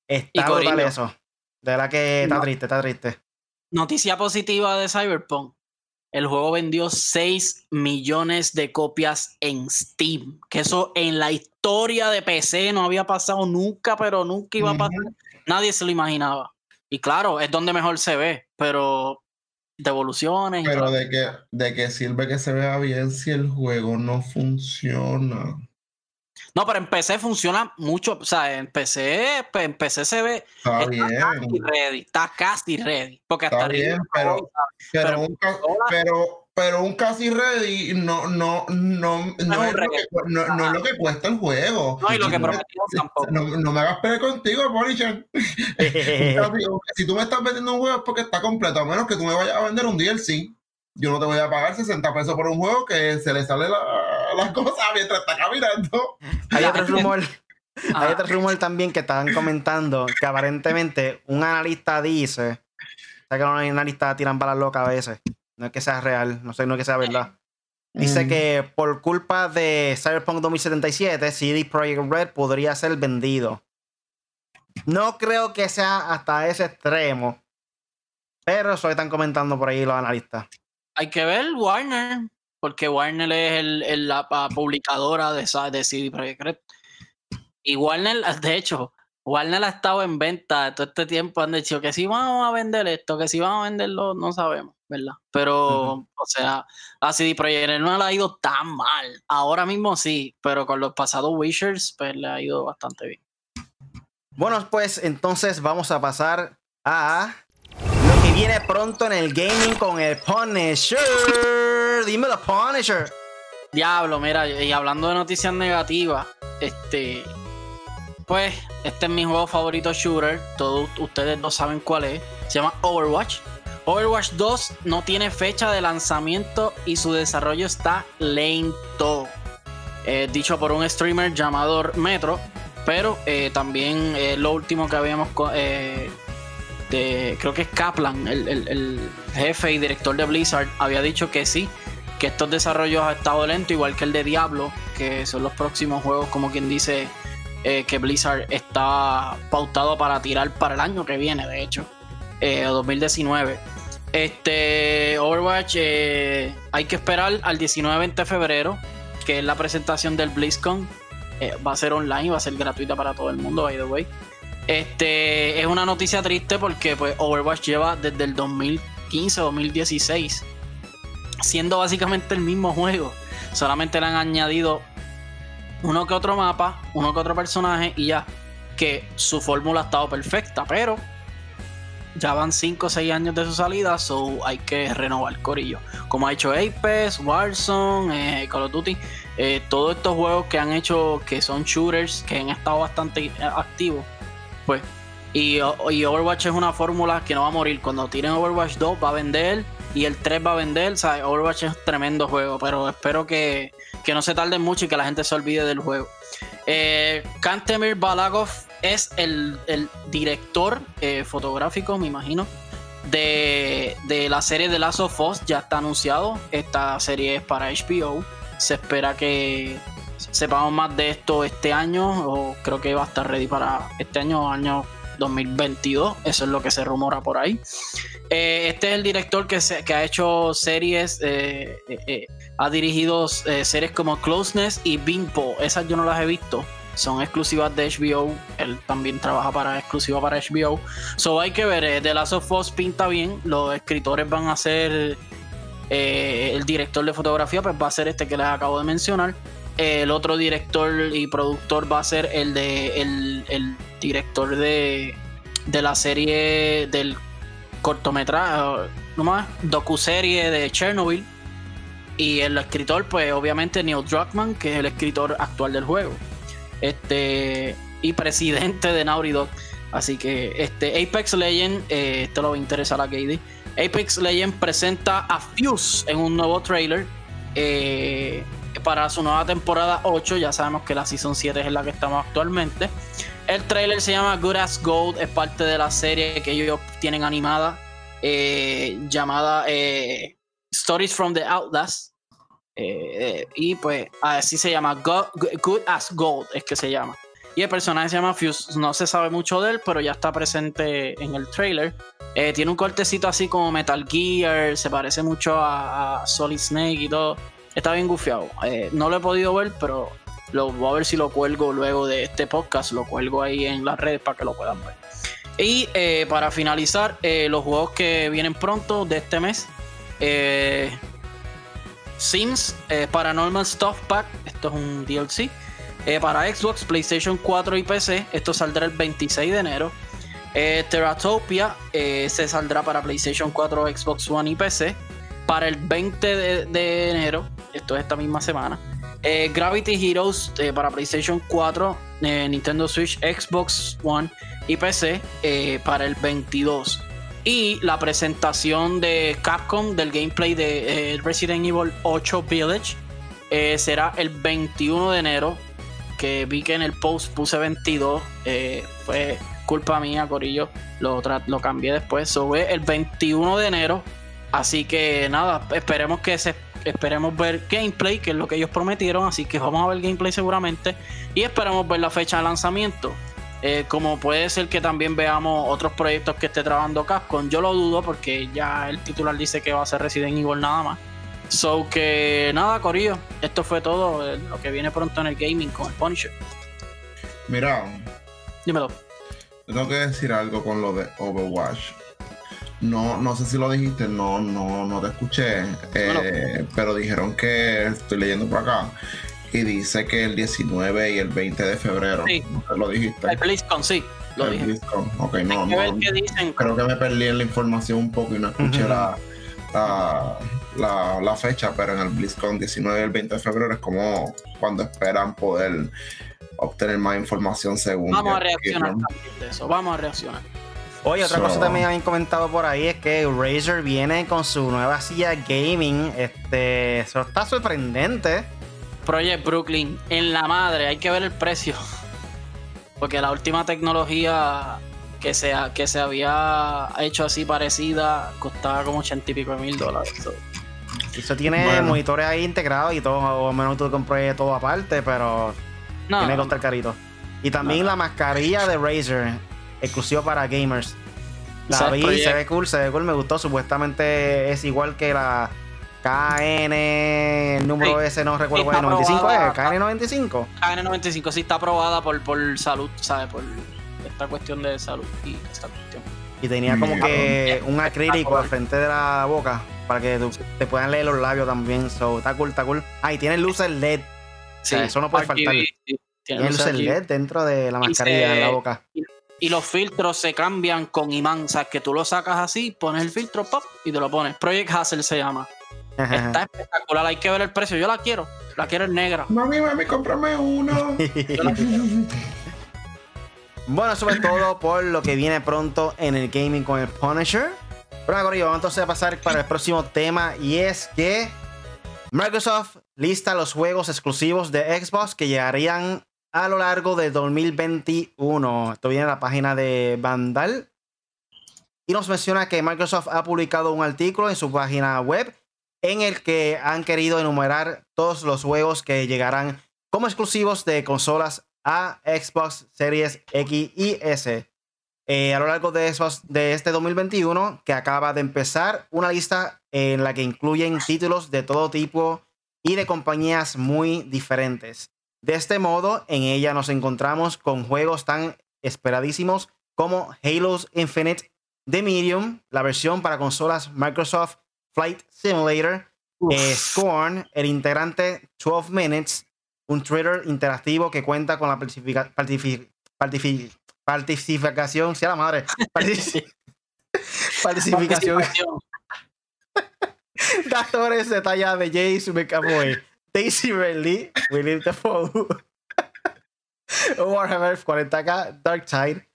Speaker 1: está brutal eso. De verdad que está triste, está triste.
Speaker 2: Noticia positiva de Cyberpunk. El juego vendió 6 millones de copias en Steam. Que eso en la historia de PC no había pasado nunca, pero nunca iba a pasar. Nadie se lo imaginaba. Y claro, es donde mejor se ve, pero devoluciones.
Speaker 3: Pero de que, de que sirve que se vea bien si el juego no funciona.
Speaker 2: No, pero en PC funciona mucho. O sea, en PC, pues, en PC se ve.
Speaker 3: Está, bien.
Speaker 2: Casi ready. Está casi ready. Porque
Speaker 3: está bien, pero, pero, un, pero, pero, un casi ready no, no, no, no, es, lo que, no, es lo que cuesta el juego.
Speaker 2: No, y lo que prometimos tampoco.
Speaker 3: No, no, me hagas pelear contigo, Polichan. si tú me estás vendiendo un juego es porque está completo, a menos que tú me vayas a vender un DLC yo no te voy a pagar 60 pesos por un juego que se le sale las la cosa mientras está caminando.
Speaker 1: Hay otro rumor. Hay ah. otro rumor también que estaban comentando que aparentemente un analista dice, o que los analistas tiran balas locas a veces, no es que sea real, no sé, no es que sea verdad. Dice mm. que por culpa de Cyberpunk 2077, CD Projekt Red podría ser vendido. No creo que sea hasta ese extremo, pero eso están comentando por ahí los analistas.
Speaker 2: Hay que ver Warner, porque Warner es el, la publicadora de, de CD Projekt Red. Y Warner, de hecho, Warner ha estado en venta todo este tiempo. Han dicho que si vamos a vender esto, que si vamos a venderlo, no sabemos, ¿verdad? Pero, o sea, a CD Projekt no le ha ido tan mal. Ahora mismo sí, pero con los pasados Wishers, pues le ha ido bastante bien.
Speaker 1: Bueno, pues entonces vamos a pasar a que viene pronto en el gaming con el Punisher. Dímelo, Punisher.
Speaker 2: Diablo, mira, y hablando de noticias negativas, este. Pues, este es mi juego favorito shooter. Todos ustedes no saben cuál es. Se llama Overwatch. Overwatch 2 no tiene fecha de lanzamiento y su desarrollo está lento. Eh, dicho por un streamer llamado Metro. Pero eh, también eh, lo último que habíamos. Creo que es Kaplan, el, el, jefe y director de Blizzard, había dicho que sí, que estos desarrollos han estado lentos, igual que el de Diablo, que son los próximos juegos, como quien dice, que Blizzard está pautado para tirar para el año que viene, de hecho, 2019. Este Overwatch hay que esperar al 19 de febrero, que es la presentación del BlizzCon eh, va a ser online, va a ser gratuita para todo el mundo, by the way. Este es una noticia triste porque pues Overwatch lleva desde el 2015 2016 siendo básicamente el mismo juego. Solamente le han añadido uno que otro mapa, uno que otro personaje y ya. Que su fórmula ha estado perfecta, pero ya van 5 o 6 años de su salida, so hay que renovar corillo. Como ha hecho Apex, Warzone, eh, Call of Duty, eh, todos estos juegos que han hecho, que son shooters, que han estado bastante activos, pues. Y, Overwatch es una fórmula que no va a morir. Cuando tiren Overwatch 2 va a vender y el 3 va a vender. O sea, Overwatch es un tremendo juego, pero espero que, que no se tarde mucho y que la gente se olvide del juego. Eh, Kantemir Balagov es el, director eh, fotográfico, me imagino, de, la serie de Last of Us. Ya está anunciado. Esta serie es para HBO. Se espera que sepamos más de esto este año. O creo que va a estar ready para este año, año 2022. Eso es lo que se rumora por ahí. Eh, este es el director que, que ha hecho series, eh, ha dirigido series como Closeness y Bimpo. Esas yo no las he visto son exclusivas de HBO. Él también trabaja para exclusiva para HBO. So hay que ver, eh, The Last of Us pinta bien. Los escritores van a ser. Eh, el director de fotografía, pues va a ser este que les acabo de mencionar. El otro director y productor va a ser el de. el, director de. de la serie del cortometraje. ¿no más? docuserie de Chernobyl. Y el escritor, pues obviamente Neil Druckmann, que es el escritor actual del juego este y presidente de Naughty Dog. Así que este Apex Legend, eh, esto lo va a interesar a KD. Apex Legend presenta a Fuse en un nuevo trailer eh, para su nueva temporada 8. Ya sabemos que la Season 7 es la que estamos actualmente. El trailer se llama Good as Gold, es parte de la serie que ellos tienen animada eh, llamada Stories from the Outlast. Eh, y pues así se llama, Good as Gold es que se llama. Y el personaje se llama Fuse, no se sabe mucho de él, pero ya está presente en el trailer. Eh, tiene un cortecito así como Metal Gear, se parece mucho a, Solid Snake y todo. Está bien gufiado. Eh, no lo he podido ver, pero lo voy a ver si lo cuelgo luego de este podcast. Lo cuelgo ahí en las redes para que lo puedan ver. Y para finalizar, los juegos que vienen pronto de este mes. Sims eh, Paranormal Stuff Pack, esto es un DLC. Eh, para Xbox, PlayStation 4 y PC, esto saldrá el 26 de enero. Eh, Terratopia se saldrá para PlayStation 4, Xbox One y PC para el 20 de, enero, esto es esta misma semana. Gravity Heroes para PlayStation 4, Nintendo Switch, Xbox One y PC para el 22 y la presentación de Capcom del gameplay de eh, Resident Evil 8 Village eh, será el 21 de enero. Que vi que en el post puse 22. Eh, fue culpa mía, Corillo. Lo, lo cambié después. Sube el 21 de enero. Así que nada, esperemos que se esperemos ver gameplay, que es lo que ellos prometieron. Así que vamos a ver gameplay seguramente. Y esperemos ver la fecha de lanzamiento. Eh, como puede ser que también veamos otros proyectos que esté trabajando Capcom. Yo lo dudo porque ya el titular dice que va a ser Resident Evil nada más. So que nada, Corillo. Esto fue todo eh, lo que viene pronto en el gaming con el Punisher.
Speaker 3: Mira.
Speaker 2: Dímelo.
Speaker 3: Tengo que decir algo con lo de Overwatch. No, no sé si lo dijiste, no, no, no te escuché. Eh, pero dijeron que estoy leyendo por acá y dice que el 19 y el 20 de febrero. Sí. Lo dijiste.
Speaker 2: El BlizzCon, sí. Lo
Speaker 3: El
Speaker 2: dije.
Speaker 3: BlizzCon. Ok, no,
Speaker 2: ver
Speaker 3: no,
Speaker 2: qué dicen.
Speaker 3: creo que me perdí en la información un poco y no escuché la, la, la- la fecha, pero en el BlizzCon 19 y el 20 de febrero es como cuando esperan poder obtener más información según.
Speaker 2: Vamos a reaccionar también de eso. Vamos a reaccionar.
Speaker 1: Oye, otra
Speaker 3: So-
Speaker 1: cosa también habían comentado por ahí es que Razer viene con su nueva silla gaming. Este, eso está sorprendente.
Speaker 2: Project Brooklyn, en la madre, hay que ver el precio. Porque la última tecnología que se, ha- que se había hecho así parecida costaba como ochenta y pico de mil dólares. So,
Speaker 1: Eso tiene
Speaker 3: Bueno.
Speaker 1: monitores ahí integrados y todo, o menos tú compré todo aparte, pero
Speaker 2: no,
Speaker 1: tiene que costar carito. Y también la mascarilla de Razer, exclusivo para gamers. La
Speaker 2: ¿Sabes,
Speaker 1: vi,
Speaker 2: Project?
Speaker 1: se ve cool, se ve cool, me gustó. Supuestamente es igual que la KN, el número
Speaker 2: Sí.
Speaker 1: ese no recuerdo
Speaker 2: Sí,
Speaker 1: cuál es,
Speaker 2: está
Speaker 1: 95 es,
Speaker 2: aprobada.
Speaker 1: KN95.
Speaker 2: KN95 sí está aprobada por, por salud, ¿sabes? Por esta cuestión de salud y esta cuestión.
Speaker 1: Y tenía como que un acrílico al frente de la boca para que tú- te puedan leer los labios también. So, está cool, está cool. Ah, y tiene luces LED.
Speaker 2: Sí,
Speaker 1: sea, eso no puede faltar.
Speaker 2: Sí, tiene
Speaker 1: Tiene
Speaker 2: luces.
Speaker 1: LED dentro de la mascarilla en la boca.
Speaker 2: Y los filtros se cambian con imán. O sea, que tú lo sacas así, pones el filtro, pop, y te lo pones. Project Hassel se llama. Está espectacular, hay que ver el precio. Yo la quiero. La quiero en negra.
Speaker 3: Mami, mami, cómprame uno.
Speaker 1: Bueno, sobre todo por lo que viene pronto en el gaming con el Punisher. Pero ahora vamos entonces a pasar para el próximo tema y es que Microsoft lista los juegos exclusivos de Xbox que llegarían a lo largo de 2021. Esto viene en la página de Vandal. Y nos menciona que Microsoft ha publicado un artículo en su página web en el que han querido enumerar todos los juegos que llegarán como exclusivos de consolas a Xbox Series X y S. Eh, a lo largo de, Xbox- de este 2021, que acaba de empezar, una lista en la que incluyen títulos de todo tipo y de compañías muy diferentes. De este modo, en ella nos encontramos con juegos tan esperadísimos como Halo Infinite, The Medium, la versión para consolas Microsoft Flight Simulator, eh, Scorn, el integrante 12 Minutes, un Twitter interactivo que cuenta con la participación, sea la madre, partici- participación
Speaker 2: Participación.
Speaker 1: de actores de talla de James McAvoy, Daisy Ridley, William Dafoe, Warhammer 40k, Dark Tide.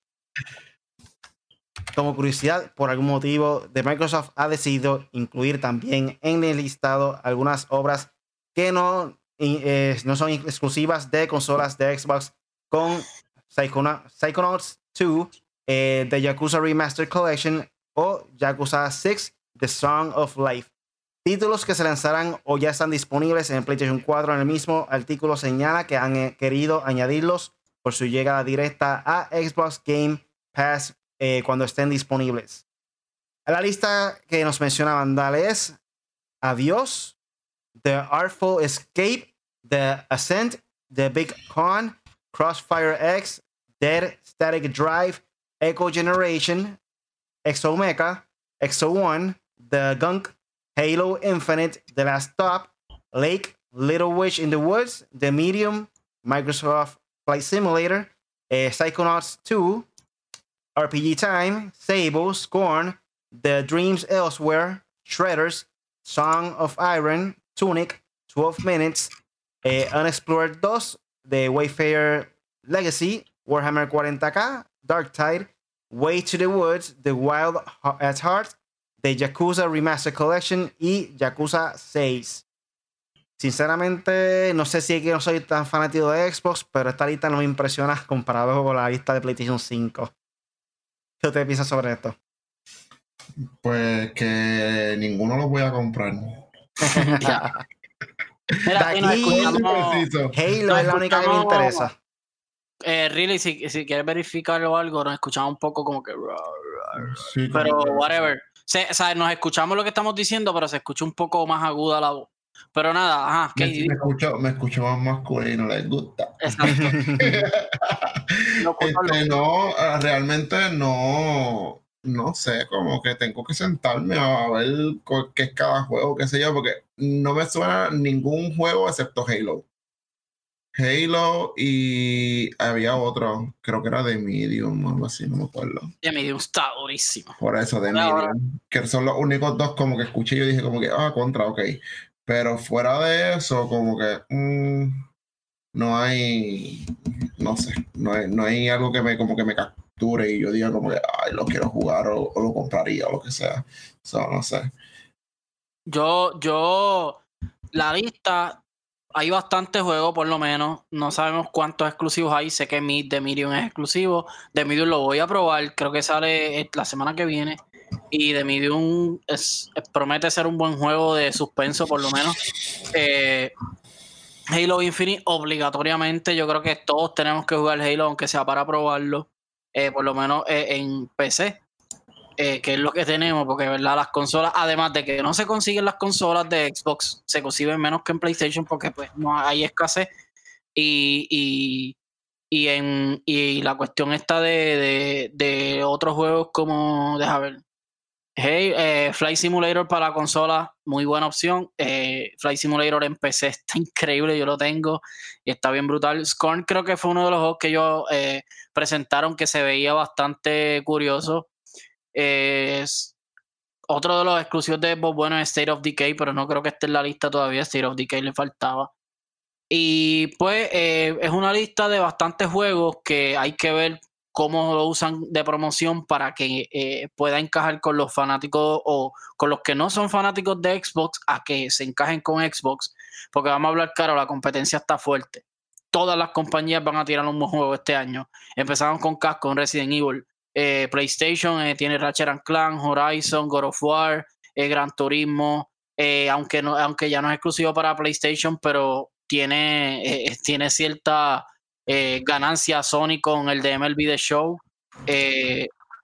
Speaker 1: Como curiosidad, por algún motivo, de Microsoft ha decidido incluir también en el listado algunas obras que no, eh, no son exclusivas de consolas de Xbox con Psychonauts 2, eh, The Yakuza Remastered Collection o Yakuza 6, The Song of Life. Títulos que se lanzarán o ya están disponibles en PlayStation 4. En el mismo artículo señala que han eh, querido añadirlos por su llegada directa a Xbox Game Pass eh, cuando estén disponibles. La lista que nos menciona Vandal es Adiós, The Artful Escape, The Ascent, The Big Con, Crossfire X, Dead Static Drive, Echo Generation, Exomecha, Exo One, The Gunk, Halo Infinite, The Last Stop, Lake, Little Witch in the Woods, The Medium, Microsoft Flight Simulator, eh, Psychonauts 2, RPG Time, Sable, Scorn, The Dreams Elsewhere, Shredders, Song of Iron, Tunic, 12 Minutes, eh, Unexplored 2, The Wayfarer Legacy, Warhammer 40k, Dark Tide, Way to the Woods, The Wild at Heart, The Yakuza Remastered Collection y Yakuza 6. Sinceramente, no sé si es que no soy tan fanático de Xbox, pero esta lista no me impresiona comparado con la lista de PlayStation 5. ¿Qué usted piensa sobre esto?
Speaker 3: Pues que ninguno los voy a comprar.
Speaker 2: Mira,
Speaker 1: De aquí-. Halo es la única que me interesa.
Speaker 2: eh, really, si, si quieres verificar o algo, nos escuchamos un poco como que.
Speaker 3: Sí,
Speaker 2: Pero, whatever. Se, o sea, nos escuchamos lo que estamos diciendo, pero se escucha un poco más aguda la voz. Pero nada, ajá, ¿qué
Speaker 3: Me, me escucho, me escucho más masculino, les gusta.
Speaker 2: Exacto.
Speaker 3: Este, no, ah, realmente no, no sé, como que tengo que sentarme a ver qué es cada juego, qué sé yo, porque no me suena ningún juego excepto Halo. Halo y había otro, creo que era de Medium o algo así, no me acuerdo.
Speaker 2: De Medium está durísimo.
Speaker 3: Por eso, de Medium. Que son los únicos dos como que escuché y yo dije como que, ah, contra, ok. Pero fuera de eso, como que mm, no hay, no sé, no hay, no hay algo que me, como que me capture y yo diga como que, ay, lo quiero jugar o, lo compraría o lo que sea. So, no sé.
Speaker 2: Yo, yo, la lista hay bastantes juegos, por lo menos. No sabemos cuántos exclusivos hay. Sé que Mid de Medium es exclusivo. De Medium lo voy a probar. Creo que sale eh, la semana que viene. Y de Medium es, promete ser un buen juego de suspenso, por lo menos. Eh, Halo Infinite, obligatoriamente, yo creo que todos tenemos que jugar Halo, aunque sea para probarlo. Eh, por lo menos en PC. Eh, que es lo que tenemos, porque verdad las consolas, además de que no se consiguen las consolas de Xbox, se consiguen menos que en PlayStation porque pues no hay escasez y, y, y en y la cuestión está de, de, otros juegos como, deja ver, Hey, eh, Flight Simulator para la consola, muy buena opción. Eh, Flight Simulator en PC está increíble, yo lo tengo y está bien brutal. Scorn creo que fue uno de los juegos que ellos presentaron que se veía bastante curioso. Es otro de los exclusivos de Xbox, bueno, es State of Decay, pero no creo que esté en la lista todavía. State of Decay le faltaba. Y pues eh, es una lista de bastantes juegos que hay que ver cómo lo usan de promoción para que eh, pueda encajar con los fanáticos o con los que no son fanáticos de Xbox a que se encajen con Xbox. Porque vamos a hablar claro, la competencia está fuerte. Todas las compañías van a tirar un buen juego este año. Empezamos con Casco, con Resident Evil. Eh, PlayStation eh, tiene Ratchet and Clank, Horizon, God of War, eh, Gran Turismo, aunque, no, aunque ya no es exclusivo para PlayStation, pero tiene, tiene cierta ganancia Sony con el de MLB The Show.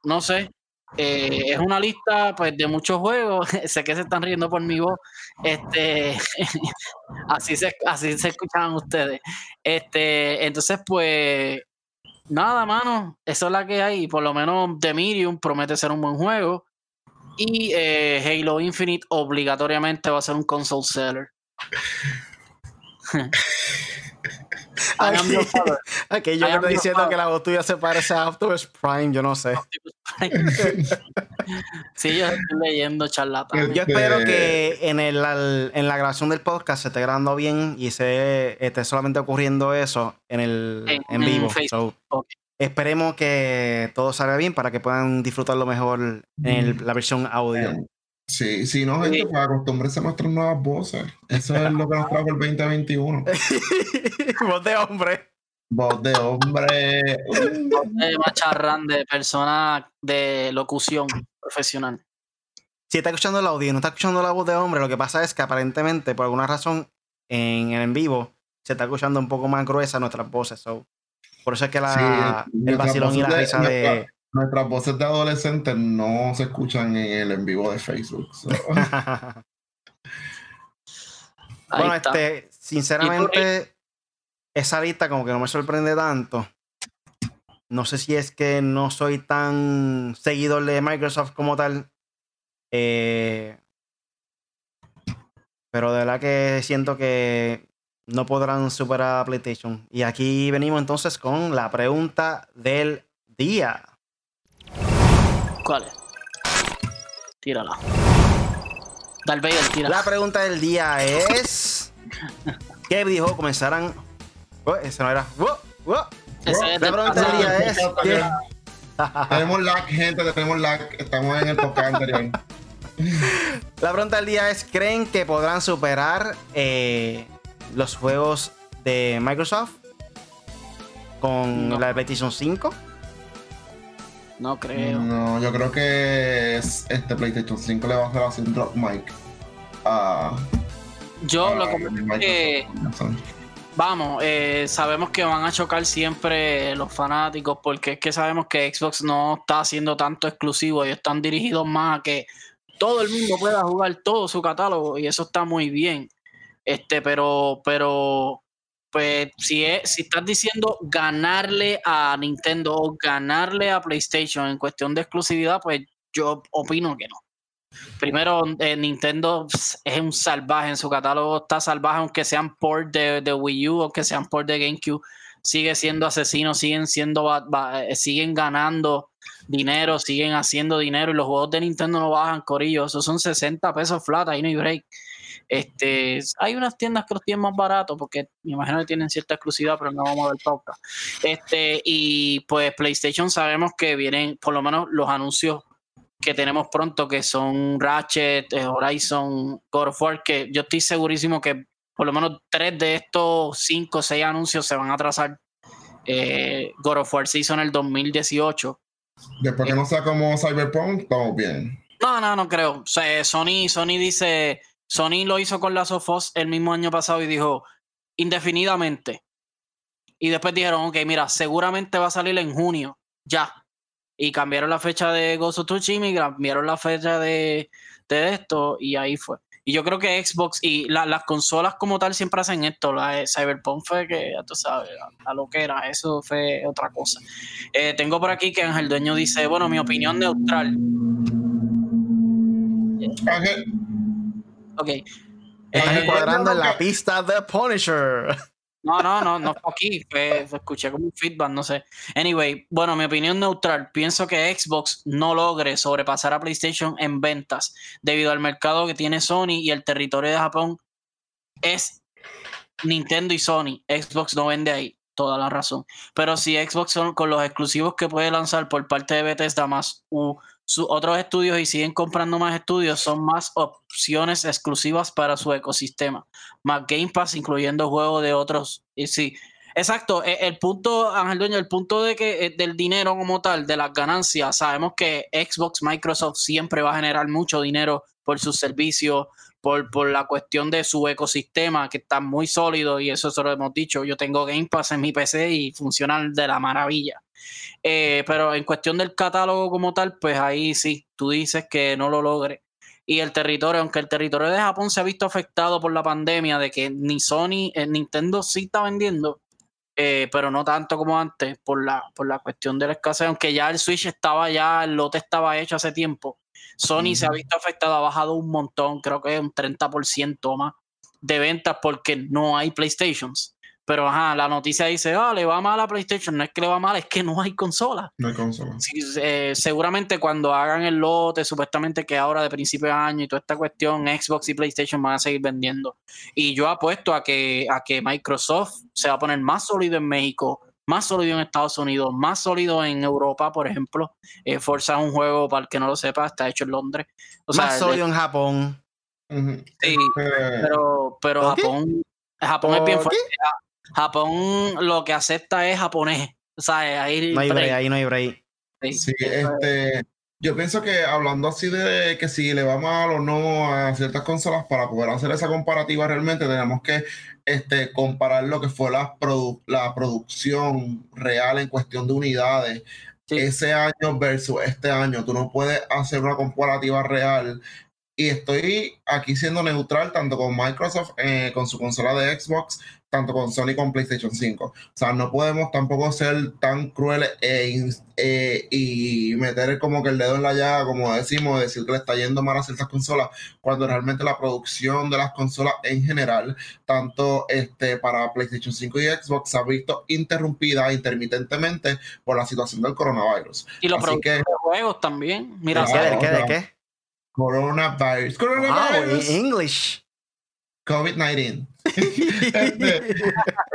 Speaker 2: no sé, es una lista pues de muchos juegos. sé que se están riendo por mi voz. Este, así se, así se escuchaban ustedes. Este, entonces, pues, nada, mano, eso es la que hay. Por lo menos The Medium promete ser un buen juego. Y eh, Halo Infinite obligatoriamente va a ser un console seller.
Speaker 1: Aquí, aquí yo estoy diciendo que la voz tuya se parece a Optimus Prime, yo no sé.
Speaker 2: sí, yo estoy leyendo charlatán.
Speaker 1: Yo espero que en, el, en la grabación del podcast se esté grabando bien y se esté solamente ocurriendo eso en el en, vivo. Esperemos que todo salga bien para que puedan disfrutarlo mejor en la versión audio.
Speaker 3: Sí, sí, no, gente, pues acostumbrarse a nuestras nuevas voces. Eso es lo que nos trajo el 2021.
Speaker 1: Voz de hombre.
Speaker 3: Voz de hombre.
Speaker 2: Voz de macharrán, de persona de locución profesional.
Speaker 1: Si está escuchando el audio y no está escuchando la voz de hombre, lo que pasa es que aparentemente, por alguna razón, en el en vivo se está escuchando un poco más gruesa nuestras voces. por eso es que la, el vacilón y la risa de
Speaker 3: Nuestras voces de adolescentes no se escuchan en el en vivo de Facebook.
Speaker 1: bueno, este, sinceramente, esa lista como que no me sorprende tanto. No sé si es que no soy tan seguidor de Microsoft como tal. Eh, pero de verdad que siento que no podrán superar a PlayStation. Y aquí venimos entonces con la pregunta del día.
Speaker 2: ¿Cuál es? Tírala. Darth Vader, tira.
Speaker 1: La pregunta del día es. ¿Qué dijo comenzarán? Oh, ese no era. Oh, oh. La pregunta del día es.
Speaker 3: tenemos lag, gente, tenemos lag. Estamos en el podcast anterior.
Speaker 1: La pregunta del día es: ¿creen que podrán superar eh, los juegos de Microsoft con la PlayStation 5?
Speaker 2: No creo.
Speaker 3: No, yo creo que este PlayStation 5 le va a hacer así un drop mic a.
Speaker 2: Yo lo que que. Vamos, eh, sabemos que van a chocar siempre los fanáticos porque es que sabemos que Xbox no está haciendo tanto exclusivo y están dirigidos más a que todo el mundo pueda jugar todo su catálogo y eso está muy bien. Este, pero, pero pues si, es, si estás diciendo ganarle a Nintendo o ganarle a PlayStation en cuestión de exclusividad, pues yo opino que no. Primero, eh, Nintendo es un salvaje en su catálogo, está salvaje, aunque sean por de, de Wii U, aunque sean por de GameCube, sigue siendo asesino, siguen siendo, eh, siguen ganando dinero, siguen haciendo dinero y los juegos de Nintendo no bajan, corillo, esos son 60 pesos flat, ahí no hay break. Este, hay unas tiendas que los tienen más baratos porque me imagino que tienen cierta exclusividad, pero no vamos a ver pauta. Este, y pues PlayStation sabemos que vienen, por lo menos los anuncios que tenemos pronto, que son Ratchet, eh, Horizon, God of War, que yo estoy segurísimo que por lo menos tres de estos cinco o seis anuncios se van a trazar. Eh, God of War se hizo en el 2018.
Speaker 3: Después que no sea como Cyberpunk, estamos bien.
Speaker 2: No, no, no creo. Sony, Sony dice, Sony lo hizo con la Sofos el mismo año pasado y dijo indefinidamente. Y después dijeron, ok, mira, seguramente va a salir en junio, ya. Y cambiaron la fecha de Ghost of y cambiaron la fecha de, de esto y ahí fue. Y yo creo que Xbox y las consolas como tal siempre hacen esto. La de Cyberpunk fue que, ya tú sabes, a, lo que era, eso fue otra cosa. Eh, tengo por aquí que Ángel Dueño dice, bueno, mi opinión neutral. Ok.
Speaker 1: Están encuadrando en la pista de Punisher.
Speaker 2: No, no, no, no fue aquí, fue, escuché como un feedback, no sé. Anyway, bueno, mi opinión neutral, pienso que Xbox no logre sobrepasar a PlayStation en ventas debido al mercado que tiene Sony y el territorio de Japón es Nintendo y Sony. Xbox no vende ahí, toda la razón. Pero si Xbox son con los exclusivos que puede lanzar por parte de Bethesda más u sus otros estudios y siguen comprando más estudios, son más opciones exclusivas para su ecosistema. Más Game Pass, incluyendo juegos de otros. Y sí, exacto. E, el, punto, Ángel Dueño, el punto de que eh, del dinero como tal, de las ganancias, sabemos que Xbox, Microsoft siempre va a generar mucho dinero por sus servicios, por, por, la cuestión de su ecosistema, que está muy sólido, y eso se lo hemos dicho. Yo tengo Game Pass en mi PC y funcionan de la maravilla. Eh, pero en cuestión del catálogo como tal, pues ahí sí, tú dices que no lo logre. Y el territorio, aunque el territorio de Japón se ha visto afectado por la pandemia, de que ni Sony, eh, Nintendo sí está vendiendo, eh, pero no tanto como antes, por la, por la cuestión de la escasez, aunque ya el Switch estaba ya, el lote estaba hecho hace tiempo. Sony se ha visto afectado, ha bajado un montón, creo que un 30% más de ventas porque no hay PlayStations. Pero ajá, la noticia dice, ah, le va mal a PlayStation. No es que le va mal, es que no hay consola.
Speaker 3: No hay consola.
Speaker 2: Eh, seguramente cuando hagan el lote, supuestamente que ahora de principio de año y toda esta cuestión, Xbox y PlayStation van a seguir vendiendo. Y yo apuesto a que, a que Microsoft se va a poner más sólido en México, más sólido en Estados Unidos, más sólido en Europa, por ejemplo. Eh, Forza es un juego, para el que no lo sepa, está hecho en Londres.
Speaker 1: más sólido en Japón.
Speaker 2: Sí, pero, pero Japón, Japón es bien fuerte. Japón lo que acepta es japonés. O sea, ahí
Speaker 1: no hay break, ahí no hay break.
Speaker 3: Sí, este, yo pienso que hablando así de que si le va mal o no a ciertas consolas, para poder hacer esa comparativa realmente tenemos que este, comparar lo que fue la, la producción real en cuestión de unidades. Ese año versus este año, tú no puedes hacer una comparativa real y estoy aquí siendo neutral tanto con Microsoft, eh, con su consola de Xbox, tanto con Sony con PlayStation 5. O sea, no podemos tampoco ser tan crueles e, eh, y meter como que el dedo en la llaga, como decimos, decir que le está yendo mal a ciertas consolas, cuando realmente la producción de las consolas en general, tanto este, para PlayStation 5 y Xbox, se ha visto interrumpida intermitentemente por la situación del coronavirus.
Speaker 2: Y los de juegos también. Mira,
Speaker 1: ¿de qué? ¿De qué?
Speaker 3: Coronavirus. Coronavirus.
Speaker 1: English.
Speaker 3: COVID-19. Este,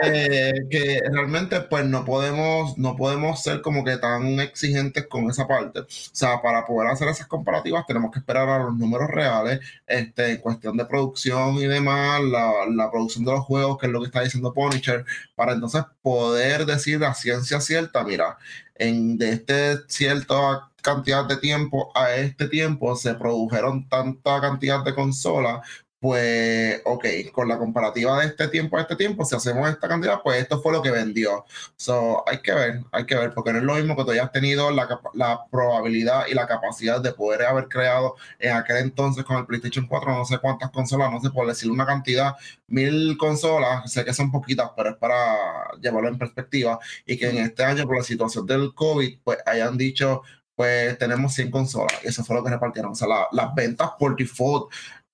Speaker 3: eh, que realmente pues no podemos, no podemos ser como que tan exigentes con esa parte. O sea, para poder hacer esas comparativas tenemos que esperar a los números reales, este, en cuestión de producción y demás, la, la producción de los juegos, que es lo que está diciendo Punisher, para entonces poder decir la ciencia cierta, mira, en de este cierta cantidad de tiempo a este tiempo se produjeron tanta cantidad de consolas pues, ok, con la comparativa de este tiempo a este tiempo, si hacemos esta cantidad, pues esto fue lo que vendió. So, hay que ver, hay que ver, porque no es lo mismo que tú hayas tenido la, la probabilidad y la capacidad de poder haber creado en aquel entonces con el PlayStation 4, no sé cuántas consolas, no sé por decir una cantidad, mil consolas, sé que son poquitas, pero es para llevarlo en perspectiva, y que en este año, por la situación del COVID, pues hayan dicho, pues tenemos 100 consolas. Y eso fue lo que repartieron. O sea, las ventas por default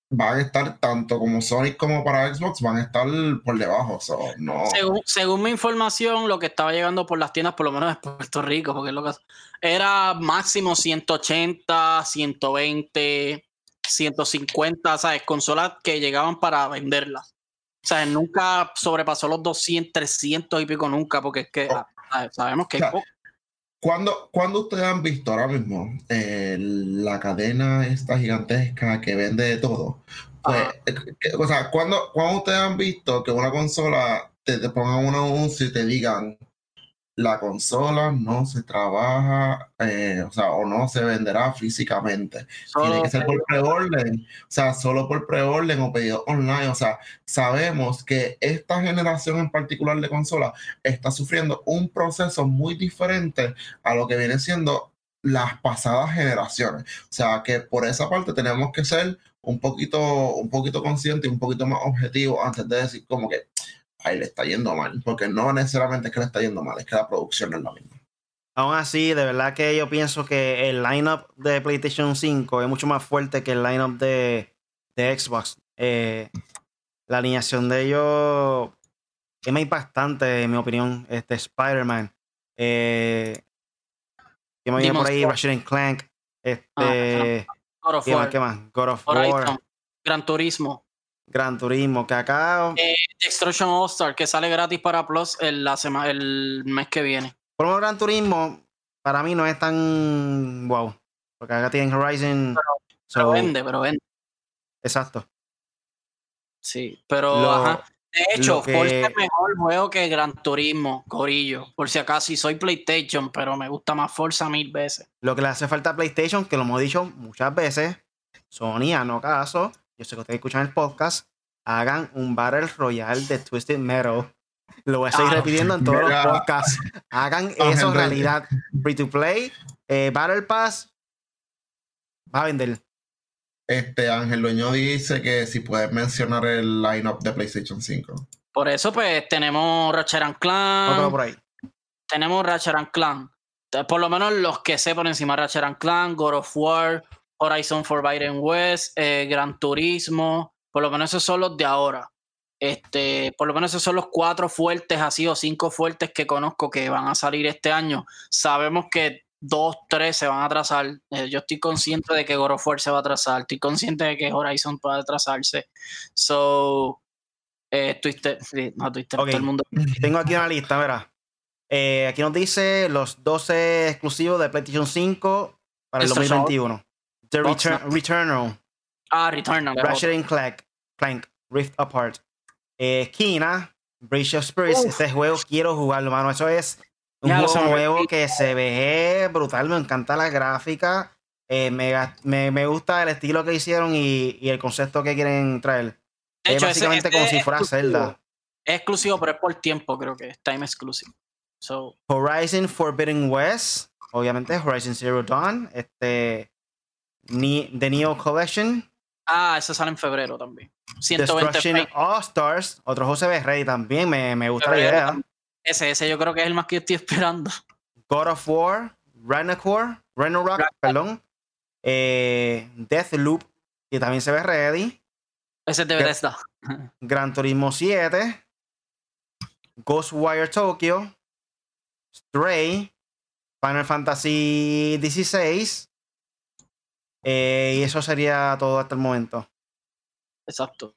Speaker 3: van a estar tanto como Sonic como para Xbox, van a estar por debajo. no.
Speaker 2: según, mi información, lo que estaba llegando por las tiendas, por lo menos de Puerto Rico, porque es lo que era máximo 180, 120, 150, ¿sabes? Consolas que llegaban para venderlas. O sea, nunca sobrepasó los 200, 300 y pico nunca, porque es que oh. sabemos que
Speaker 3: cuando, cuando ustedes han visto ahora mismo eh, la cadena esta gigantesca que vende de todo? Pues, eh, o sea, cuando, cuando ustedes han visto que una consola te, te pongan un anuncio y te digan la consola no se trabaja, eh, o sea, o no se venderá físicamente. Tiene que ser por preorden, o sea, solo por preorden o pedido online. O sea, sabemos que esta generación en particular de consolas está sufriendo un proceso muy diferente a lo que viene siendo las pasadas generaciones. O sea, que por esa parte tenemos que ser un poquito, un poquito conscientes y un poquito más objetivos antes de decir como que ahí le está yendo mal, porque no necesariamente es que le está yendo mal, es que la producción no es la misma.
Speaker 1: Aún así, de verdad que yo pienso que el lineup de PlayStation 5 es mucho más fuerte que el lineup de, de Xbox. Eh, la alineación de ellos es más impactante, en mi opinión. Este Spider-Man. Eh, ¿Qué me por ahí? Ratchet Clank. Este,
Speaker 2: God of War. ¿Qué más? God of War. Gran Turismo.
Speaker 1: Gran Turismo, que acá.
Speaker 2: Eh, Destruction All Star, que sale gratis para Plus el, la semana, el mes que viene.
Speaker 1: Por lo Gran Turismo, para mí no es tan wow. Porque acá tienen Horizon.
Speaker 2: Pero, vende, pero vende.
Speaker 1: Exacto.
Speaker 2: Sí, pero ajá. De hecho, Forza es mejor juego que Gran Turismo, Corillo. Por si acaso, si soy PlayStation, pero me gusta más Forza mil veces.
Speaker 1: Lo que le hace falta a PlayStation, que lo hemos dicho muchas veces, Sony, a no caso, yo sé que ustedes escuchan el podcast, hagan un Battle Royale de Twisted Metal. Lo voy a seguir ah, repitiendo en todos los podcasts. Hagan eso en realidad. Free to play, eh, Battle Pass, va a vender.
Speaker 3: Este Ángel Dueño dice que si puedes mencionar el lineup de PlayStation 5.
Speaker 2: Por eso, pues tenemos Ratchet Clan.
Speaker 1: por ahí.
Speaker 2: Tenemos Ratchet Clan. Por lo menos los que sé por encima Ratchet Clan, God of War, Horizon Forbidden West, eh, Gran Turismo, por lo menos esos son los de ahora. Este, por lo menos esos son los cuatro fuertes así o cinco fuertes que conozco que van a salir este año. Sabemos que dos, tres se van a atrasar. Eh, yo estoy consciente de que God of War se va a atrasar. Estoy consciente de que Horizon puede atrasarse. So, eh, Twitter, no, Twitter, todo el mundo.
Speaker 1: Tengo aquí una lista, verá. Eh, aquí nos dice los 12 exclusivos de PlayStation 5 para el 2021. The Returnal.
Speaker 2: Ah, Returnal.
Speaker 1: Ratchet and Clank, Clank, Rift Apart. Eh, Kina, Bridge of Spirits. Este juego quiero jugarlo, mano. Eso es un juego que se ve brutal. Me encanta la gráfica. Eh, me, me, gusta el estilo que hicieron y, y el concepto que quieren traer. es básicamente como si fuera Zelda.
Speaker 2: Es exclusivo, pero es por tiempo, creo que es time exclusive.
Speaker 1: Horizon Forbidden West, obviamente Horizon Zero Dawn, este The Neo Collection.
Speaker 2: Ah, eso sale en febrero también.
Speaker 1: Destruction All Stars, otro José Rey también, me, me gusta la idea.
Speaker 2: Ese, ese yo creo que es el más que estoy esperando.
Speaker 1: God of War, Renacore, Rock, perdón. Eh, Deathloop, que también se ve ready.
Speaker 2: Ese es de Bethesda.
Speaker 1: Gran Turismo 7. Ghostwire Tokyo. Stray. Final Fantasy XVI. Eh, y eso sería todo hasta el momento.
Speaker 2: Exacto.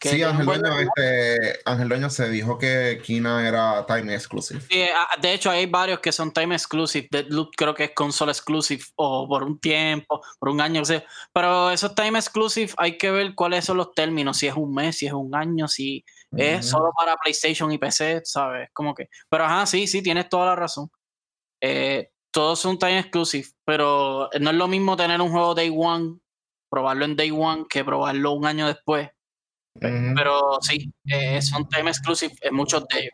Speaker 3: Sí, Ángel Dueño, este, Ángel Dueño se dijo que Kina era Time Exclusive.
Speaker 2: Ah, de hecho, hay varios que son Time Exclusive. Deadloop creo que es console exclusive o por un tiempo, por un año. O sea, pero esos Time Exclusive hay que ver cuáles son los términos. Si es un mes, si es un año, si es solo para PlayStation y PC, ¿sabes? Como que. Pero ajá, sí, sí, tienes toda la razón. Eh, todos son time exclusive, pero no es lo mismo tener un juego day one, probarlo en day one, que probarlo un año después. Pero sí, eh, son time exclusive en muchos de ellos.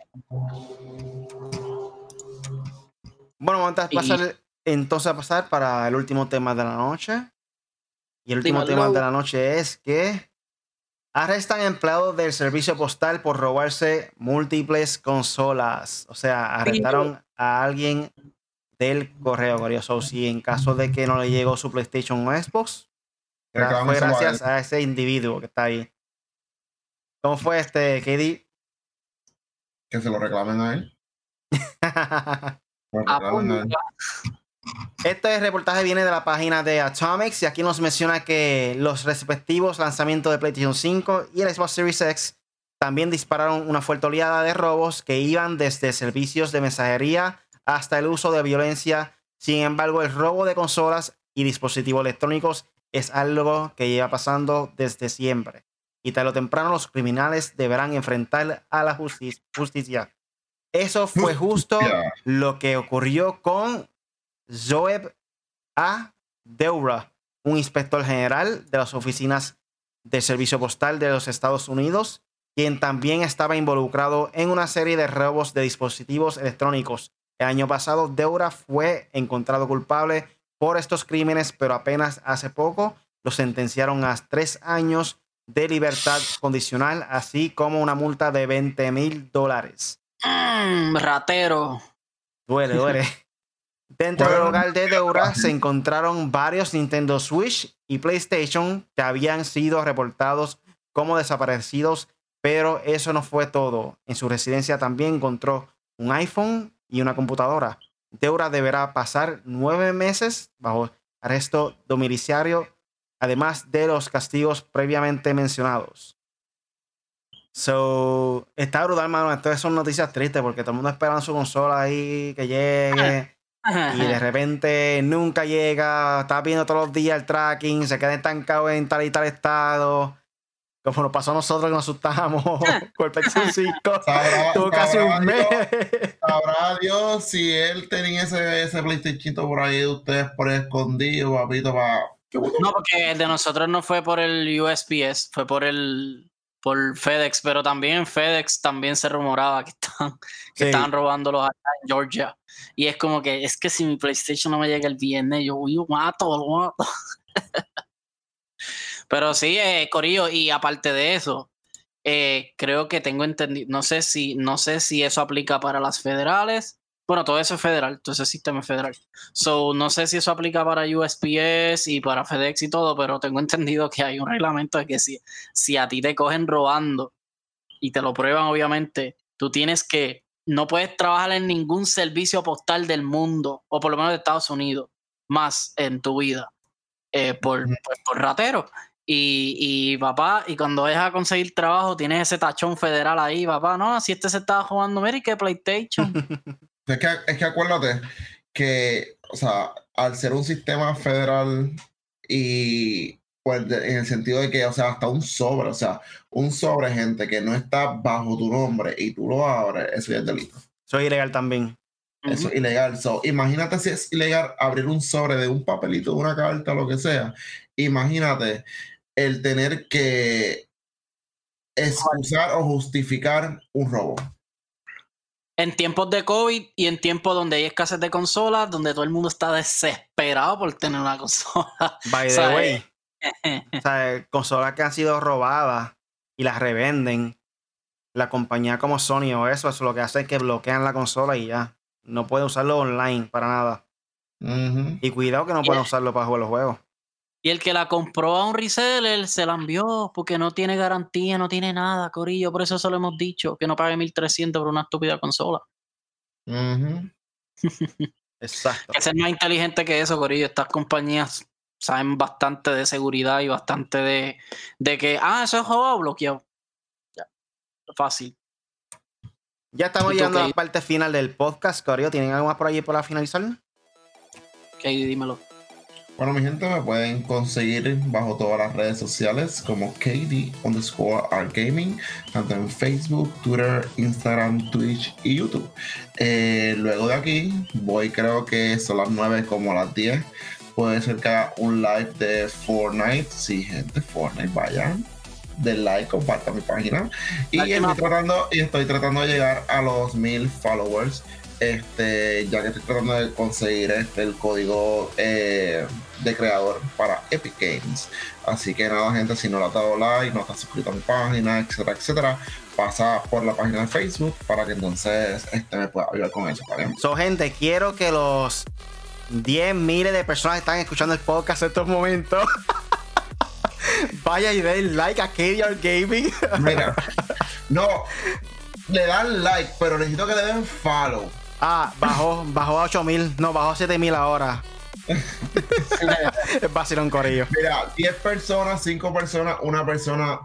Speaker 1: Bueno, vamos a pasar entonces a pasar para el último tema de la noche. Y el último tema de la noche es que arrestan empleados del servicio postal por robarse múltiples consolas. O sea, arrestaron a alguien del correo, curioso. Si en caso de que no le llegó su PlayStation o Xbox, fue gracias a, ese individuo que está ahí. ¿Cómo fue este, KD?
Speaker 3: Que se lo reclamen a él.
Speaker 1: Este reportaje viene de la página de Atomics y aquí nos menciona que los respectivos lanzamientos de PlayStation 5 y el Xbox Series X también dispararon una fuerte oleada de robos que iban desde servicios de mensajería hasta el uso de violencia. Sin embargo, el robo de consolas y dispositivos electrónicos es algo que lleva pasando desde siempre. Y tarde o temprano los criminales deberán enfrentar a la justicia. Eso fue justo lo que ocurrió con Joeb A. Deura, un inspector general de las oficinas de servicio postal de los Estados Unidos, quien también estaba involucrado en una serie de robos de dispositivos electrónicos. El año pasado, Deura fue encontrado culpable por estos crímenes, pero apenas hace poco lo sentenciaron a tres años de libertad condicional, así como una multa de 20 mil dólares.
Speaker 2: Mm, ratero.
Speaker 1: Duele, duele. Dentro del hogar de Deura se encontraron varios Nintendo Switch y PlayStation que habían sido reportados como desaparecidos, pero eso no fue todo. En su residencia también encontró un iPhone y una computadora. Deura deberá pasar nueve meses bajo arresto domiciliario, además de los castigos previamente mencionados. So, está brutal, mano. Estas son noticias tristes porque todo el mundo espera su consola ahí que llegue. Y de repente nunca llega, está viendo todos los días el tracking, se queda estancado en tal y tal estado. Como nos pasó a nosotros que nos asustamos con el PlayStation 5. Tuvo casi un mes.
Speaker 3: Sabrá Dios si él tenía ese, ese PlayStation por ahí de ustedes por escondido, papito, para.
Speaker 2: No, porque el de nosotros no fue por el USPS, fue por el por FedEx, pero también en FedEx también se rumoraba que estaban, que estaban robándolos allá en Georgia. Y es como que, es que si mi PlayStation no me llega el viernes, yo, yo mato, lo mato. pero sí, eh, Corillo, y aparte de eso, eh, creo que tengo entendido, no sé si, no sé si eso aplica para las federales, bueno, todo eso es federal, todo ese sistema es federal. So, no sé si eso aplica para USPS y para FedEx y todo, pero tengo entendido que hay un reglamento de que si, si a ti te cogen robando y te lo prueban, obviamente, tú tienes que, no puedes trabajar en ningún servicio postal del mundo, o por lo menos de Estados Unidos, más en tu vida, eh, por, pues, por, ratero. Y, y, papá, y cuando dejas a conseguir trabajo, tienes ese tachón federal ahí, papá, no, si este se estaba jugando, mira, y que PlayStation.
Speaker 3: Es que, es que acuérdate que, o sea, al ser un sistema federal y pues en el sentido de que, o sea, hasta un sobre, o sea, un sobre, gente, que no está bajo tu nombre y tú lo abres, eso ya es delito.
Speaker 1: Eso es ilegal también.
Speaker 3: Eso es ilegal. So, imagínate si es ilegal abrir un sobre de un papelito, de una carta, lo que sea. Imagínate el tener que excusar o justificar un robo
Speaker 2: en tiempos de COVID y en tiempos donde hay escasez de consolas, donde todo el mundo está desesperado por tener una consola.
Speaker 1: By the way. o sea, consolas que han sido robadas y las revenden. La compañía como Sony o eso, eso lo que hace es que bloquean la consola y ya. No pueden usarlo online para nada. Y cuidado que no pueden usarlo para jugar los juegos.
Speaker 2: Y el que la compró a un reseller se la envió porque no tiene garantía, no tiene nada, Corillo. Por eso eso lo hemos dicho, que no pague 1300 por una estúpida consola.
Speaker 1: Exacto.
Speaker 2: que ser más inteligente que eso, Corillo. Estas compañías saben bastante de seguridad y bastante de, de que, ah, eso es juego bloqueado. Ya. Fácil.
Speaker 1: Ya estamos llegando a la parte final del podcast, Corillo. ¿Tienen algo más por allí para finalizar?
Speaker 2: Ok, dímelo.
Speaker 3: Bueno, mi gente, me pueden conseguir bajo todas las redes sociales como KD underscore Art Gaming, tanto en Facebook, Twitter, Instagram, Twitch y YouTube. Eh, luego de aquí, voy creo que son las 9 como las 10. Puede ser que haga un live de Fortnite. Sí, gente, Fortnite, vayan. Den like, compartan mi página. Y estoy, tratando, y estoy tratando de llegar a los mil followers este, ya que estoy tratando de conseguir este, el código eh, de creador para Epic Games. Así que nada, gente, si no le has dado like, no estás suscrito a mi página, etcétera, etcétera, pasa por la página de Facebook para que entonces este, me pueda ayudar con eso.
Speaker 1: So, gente, quiero que los 10 miles de personas que están escuchando el podcast en estos momentos. Vaya y den like a KDR Gaming.
Speaker 3: Mira, no, le dan like, pero necesito que le den follow.
Speaker 1: Ah, bajó, bajó a 8000, no, bajó a 7000 ahora. es vacilón corillo.
Speaker 3: Mira, 10 personas, 5 personas, una persona,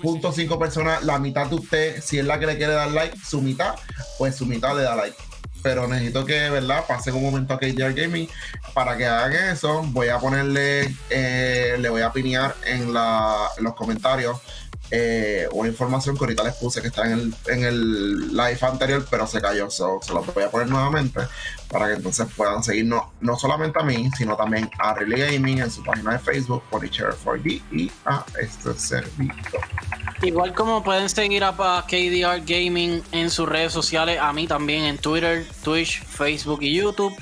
Speaker 3: punto 5 personas, la mitad de usted, si es la que le quiere dar like, su mitad, pues su mitad le da like. Pero necesito que, ¿verdad? Pasen un momento a KJR Gaming para que hagan eso. Voy a ponerle, eh, le voy a pinear en, la, en los comentarios eh, una información que ahorita les puse que está en el, en el live anterior, pero se cayó. se lo voy a poner nuevamente para que entonces puedan seguirnos no solamente a mí, sino también a Relay Gaming en su página de Facebook, Share 4D y a este servidor.
Speaker 2: Igual como pueden seguir a KDR Gaming en sus redes sociales, a mí también en Twitter, Twitch, Facebook y YouTube.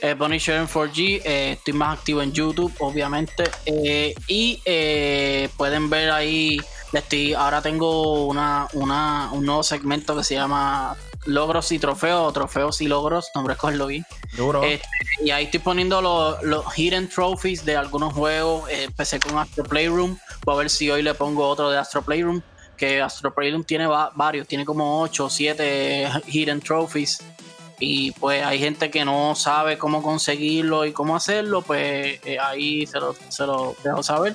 Speaker 2: Eh, Punisher en 4G, eh, estoy más activo en YouTube, obviamente. Eh, y eh, pueden ver ahí Estoy, ahora tengo una, una, un nuevo segmento que se llama Logros y Trofeos, Trofeos y Logros, nombre escogerlo bien.
Speaker 1: Duro.
Speaker 2: Este, y ahí estoy poniendo los, los hidden trophies de algunos juegos. Eh, empecé con Astro Playroom. Voy a ver si hoy le pongo otro de Astro Playroom. Que Astro Playroom tiene varios, tiene como 8 o 7 hidden trophies. Y pues hay gente que no sabe cómo conseguirlo y cómo hacerlo, pues eh, ahí se lo, se lo dejo saber.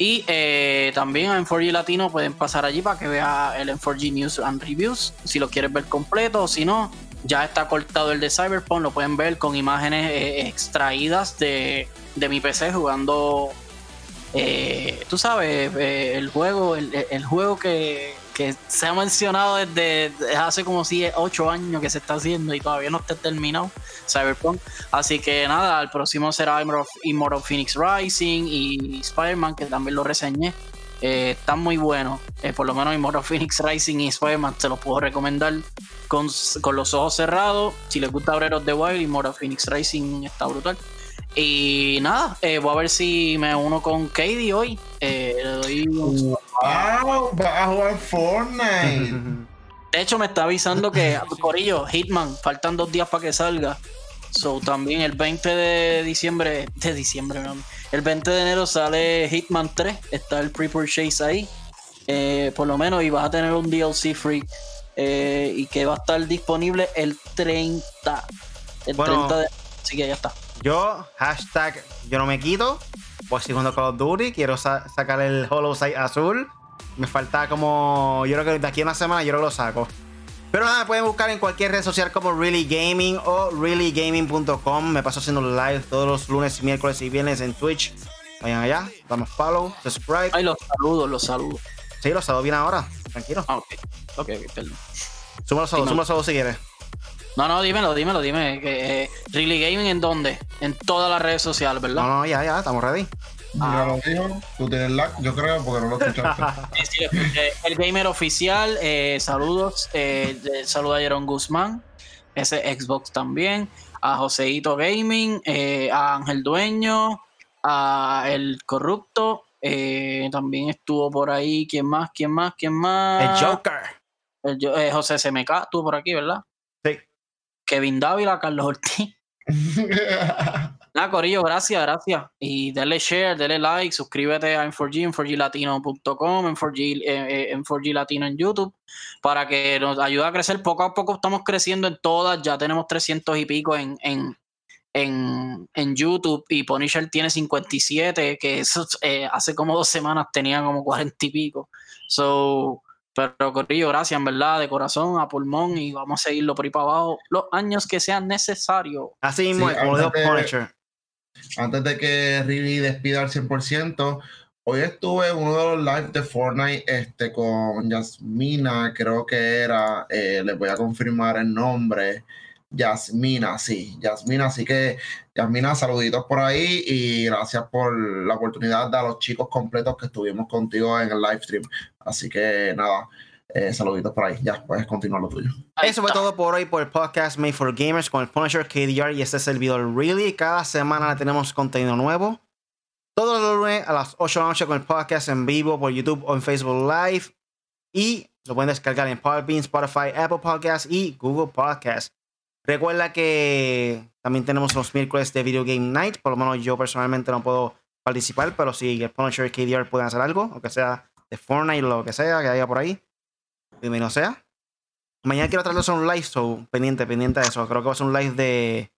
Speaker 2: Y eh, también en 4G Latino pueden pasar allí para que vea el M4G News and Reviews. Si lo quieres ver completo o si no, ya está cortado el de Cyberpunk. Lo pueden ver con imágenes eh, extraídas de, de, mi PC jugando. Eh, tú sabes, el juego, el juego que, que se ha mencionado desde, hace como si 8 años que se está haciendo y todavía no está terminado Cyberpunk. Así que nada, el próximo será Immortal Phoenix Rising y Spider-Man, que también lo reseñé. Eh, están muy buenos. Eh, por lo menos Immortal Phoenix Rising y Spider-Man se los puedo recomendar con, con, los ojos cerrados. Si les gusta of the Wild, Immortal Phoenix Rising está brutal. Y nada, eh, voy a ver si me uno con Katie hoy. Eh, le doy
Speaker 3: un... ¡Wow! Va a jugar Fortnite.
Speaker 2: De hecho, me está avisando que, Corillo, Hitman, faltan dos días para que salga. So, también el 20 de diciembre, de diciembre, no, el 20 de enero sale Hitman 3. Está el pre-purchase ahí. Eh, por lo menos, y vas a tener un DLC free. y que va a estar disponible el 30. El 30 de. Así que ya está.
Speaker 1: Yo, hashtag yo no me quito. Pues segundo Call of Duty. Quiero sacar el Hollow Sight azul. Me falta como. Yo creo que de aquí a una semana yo lo saco. Pero nada, me pueden buscar en cualquier red social como Really Gaming o reallygaming.com. Me paso haciendo live todos los lunes, miércoles y viernes en Twitch. Vayan allá, damos follow, subscribe.
Speaker 2: Ay, los saludos, los saludos.
Speaker 1: Sí, los saludos bien ahora. Tranquilo.
Speaker 2: Ah, ok. Ok, perdón.
Speaker 1: Suma los saludos, suma los saludos si quieres.
Speaker 2: No, no, dímelo, dímelo, dime. Que, eh, really Gaming en dónde? En todas las redes sociales, ¿verdad?
Speaker 1: No, no, ya, ya, estamos ready.
Speaker 3: Ah. lo dijo, tú tienes lag, yo creo, porque no lo escuchaste.
Speaker 2: Eh, el gamer oficial, eh, saludos. Eh, saludo a Jeron Guzmán, ese Xbox también, a Joseito Gaming, eh, a Ángel Dueño, a El Corrupto, también estuvo por ahí, ¿quién más? ¿Quién más? ¿Quién más?
Speaker 1: El Joker.
Speaker 2: El, José SMK estuvo por aquí, ¿verdad? Kevin Dávila, Carlos Ortiz. Nada, Corillo, gracias, gracias. Y dale share, dale like, suscríbete a M4G, en 4glatino.com, en 4G, eh, en 4G Latino en YouTube, para que nos ayude a crecer. Poco a poco estamos creciendo en todas, ya tenemos 300 y pico en, en, en, en YouTube y Punisher tiene 57, que eso eh, hace como dos semanas tenía como 40 y pico. So, pero Corrillo, gracias, en verdad, de corazón, a pulmón, y vamos a seguirlo por ahí para abajo los años que sean necesarios.
Speaker 1: Así mismo, como Punisher.
Speaker 3: Antes de que Riri despida al 100%, hoy estuve en uno de los lives de Fortnite este, con Yasmina, creo que era, eh, les voy a confirmar el nombre. Yasmina, sí, Yasmina, así que Yasmina, saluditos por ahí y gracias por la oportunidad de a los chicos completos que estuvimos contigo en el live stream. Así que nada, Eh, saluditos por ahí. Ya, puedes continuar lo tuyo.
Speaker 1: Eso fue todo por hoy por el podcast Made for Gamers con el Punisher KDR y este es el video Really. Cada semana tenemos contenido nuevo. Todos los lunes a las 8 de la noche con el podcast en vivo por YouTube o en Facebook Live. Y lo pueden descargar en Podbean, Spotify, Apple Podcasts y Google Podcasts. Recuerda que también tenemos los miércoles de Video Game Night. Por lo menos yo personalmente no puedo participar, pero si el Punisher y KDR pueden hacer algo, aunque sea de Fortnite o lo que sea que haya por ahí, bienvenido sea. Mañana quiero traerles un live, so pendiente, pendiente de eso. Creo que va a ser un live de.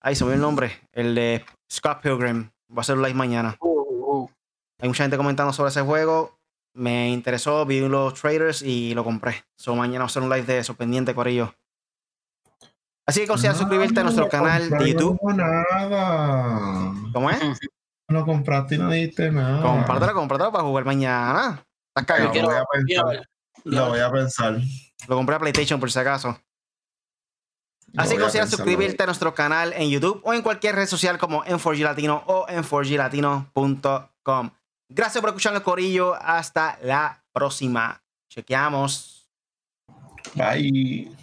Speaker 1: Ahí se me el nombre. El de Scott Pilgrim. Va a ser un live mañana.
Speaker 2: Uh, uh.
Speaker 1: Hay mucha gente comentando sobre ese juego. Me interesó, vi los traders y lo compré. So mañana va a ser un live de eso, pendiente, Corillo. Así que considera suscribirte a nuestro
Speaker 3: no
Speaker 1: canal de YouTube.
Speaker 3: No nada.
Speaker 1: ¿Cómo es?
Speaker 3: No compraste y no diste nada.
Speaker 1: Compártelo, compártelo para jugar mañana. Estás
Speaker 3: Lo
Speaker 1: cagado.
Speaker 2: quiero-
Speaker 3: voy a pensar. Lo voy a pensar.
Speaker 1: Lo compré a PlayStation por si acaso.
Speaker 3: Lo
Speaker 1: Así que considera suscribirte a nuestro canal en YouTube o en cualquier red social como en 4G Latino o en 4glatino.com. Gracias por escucharnos, Corillo. Hasta la próxima. Chequeamos.
Speaker 3: Bye.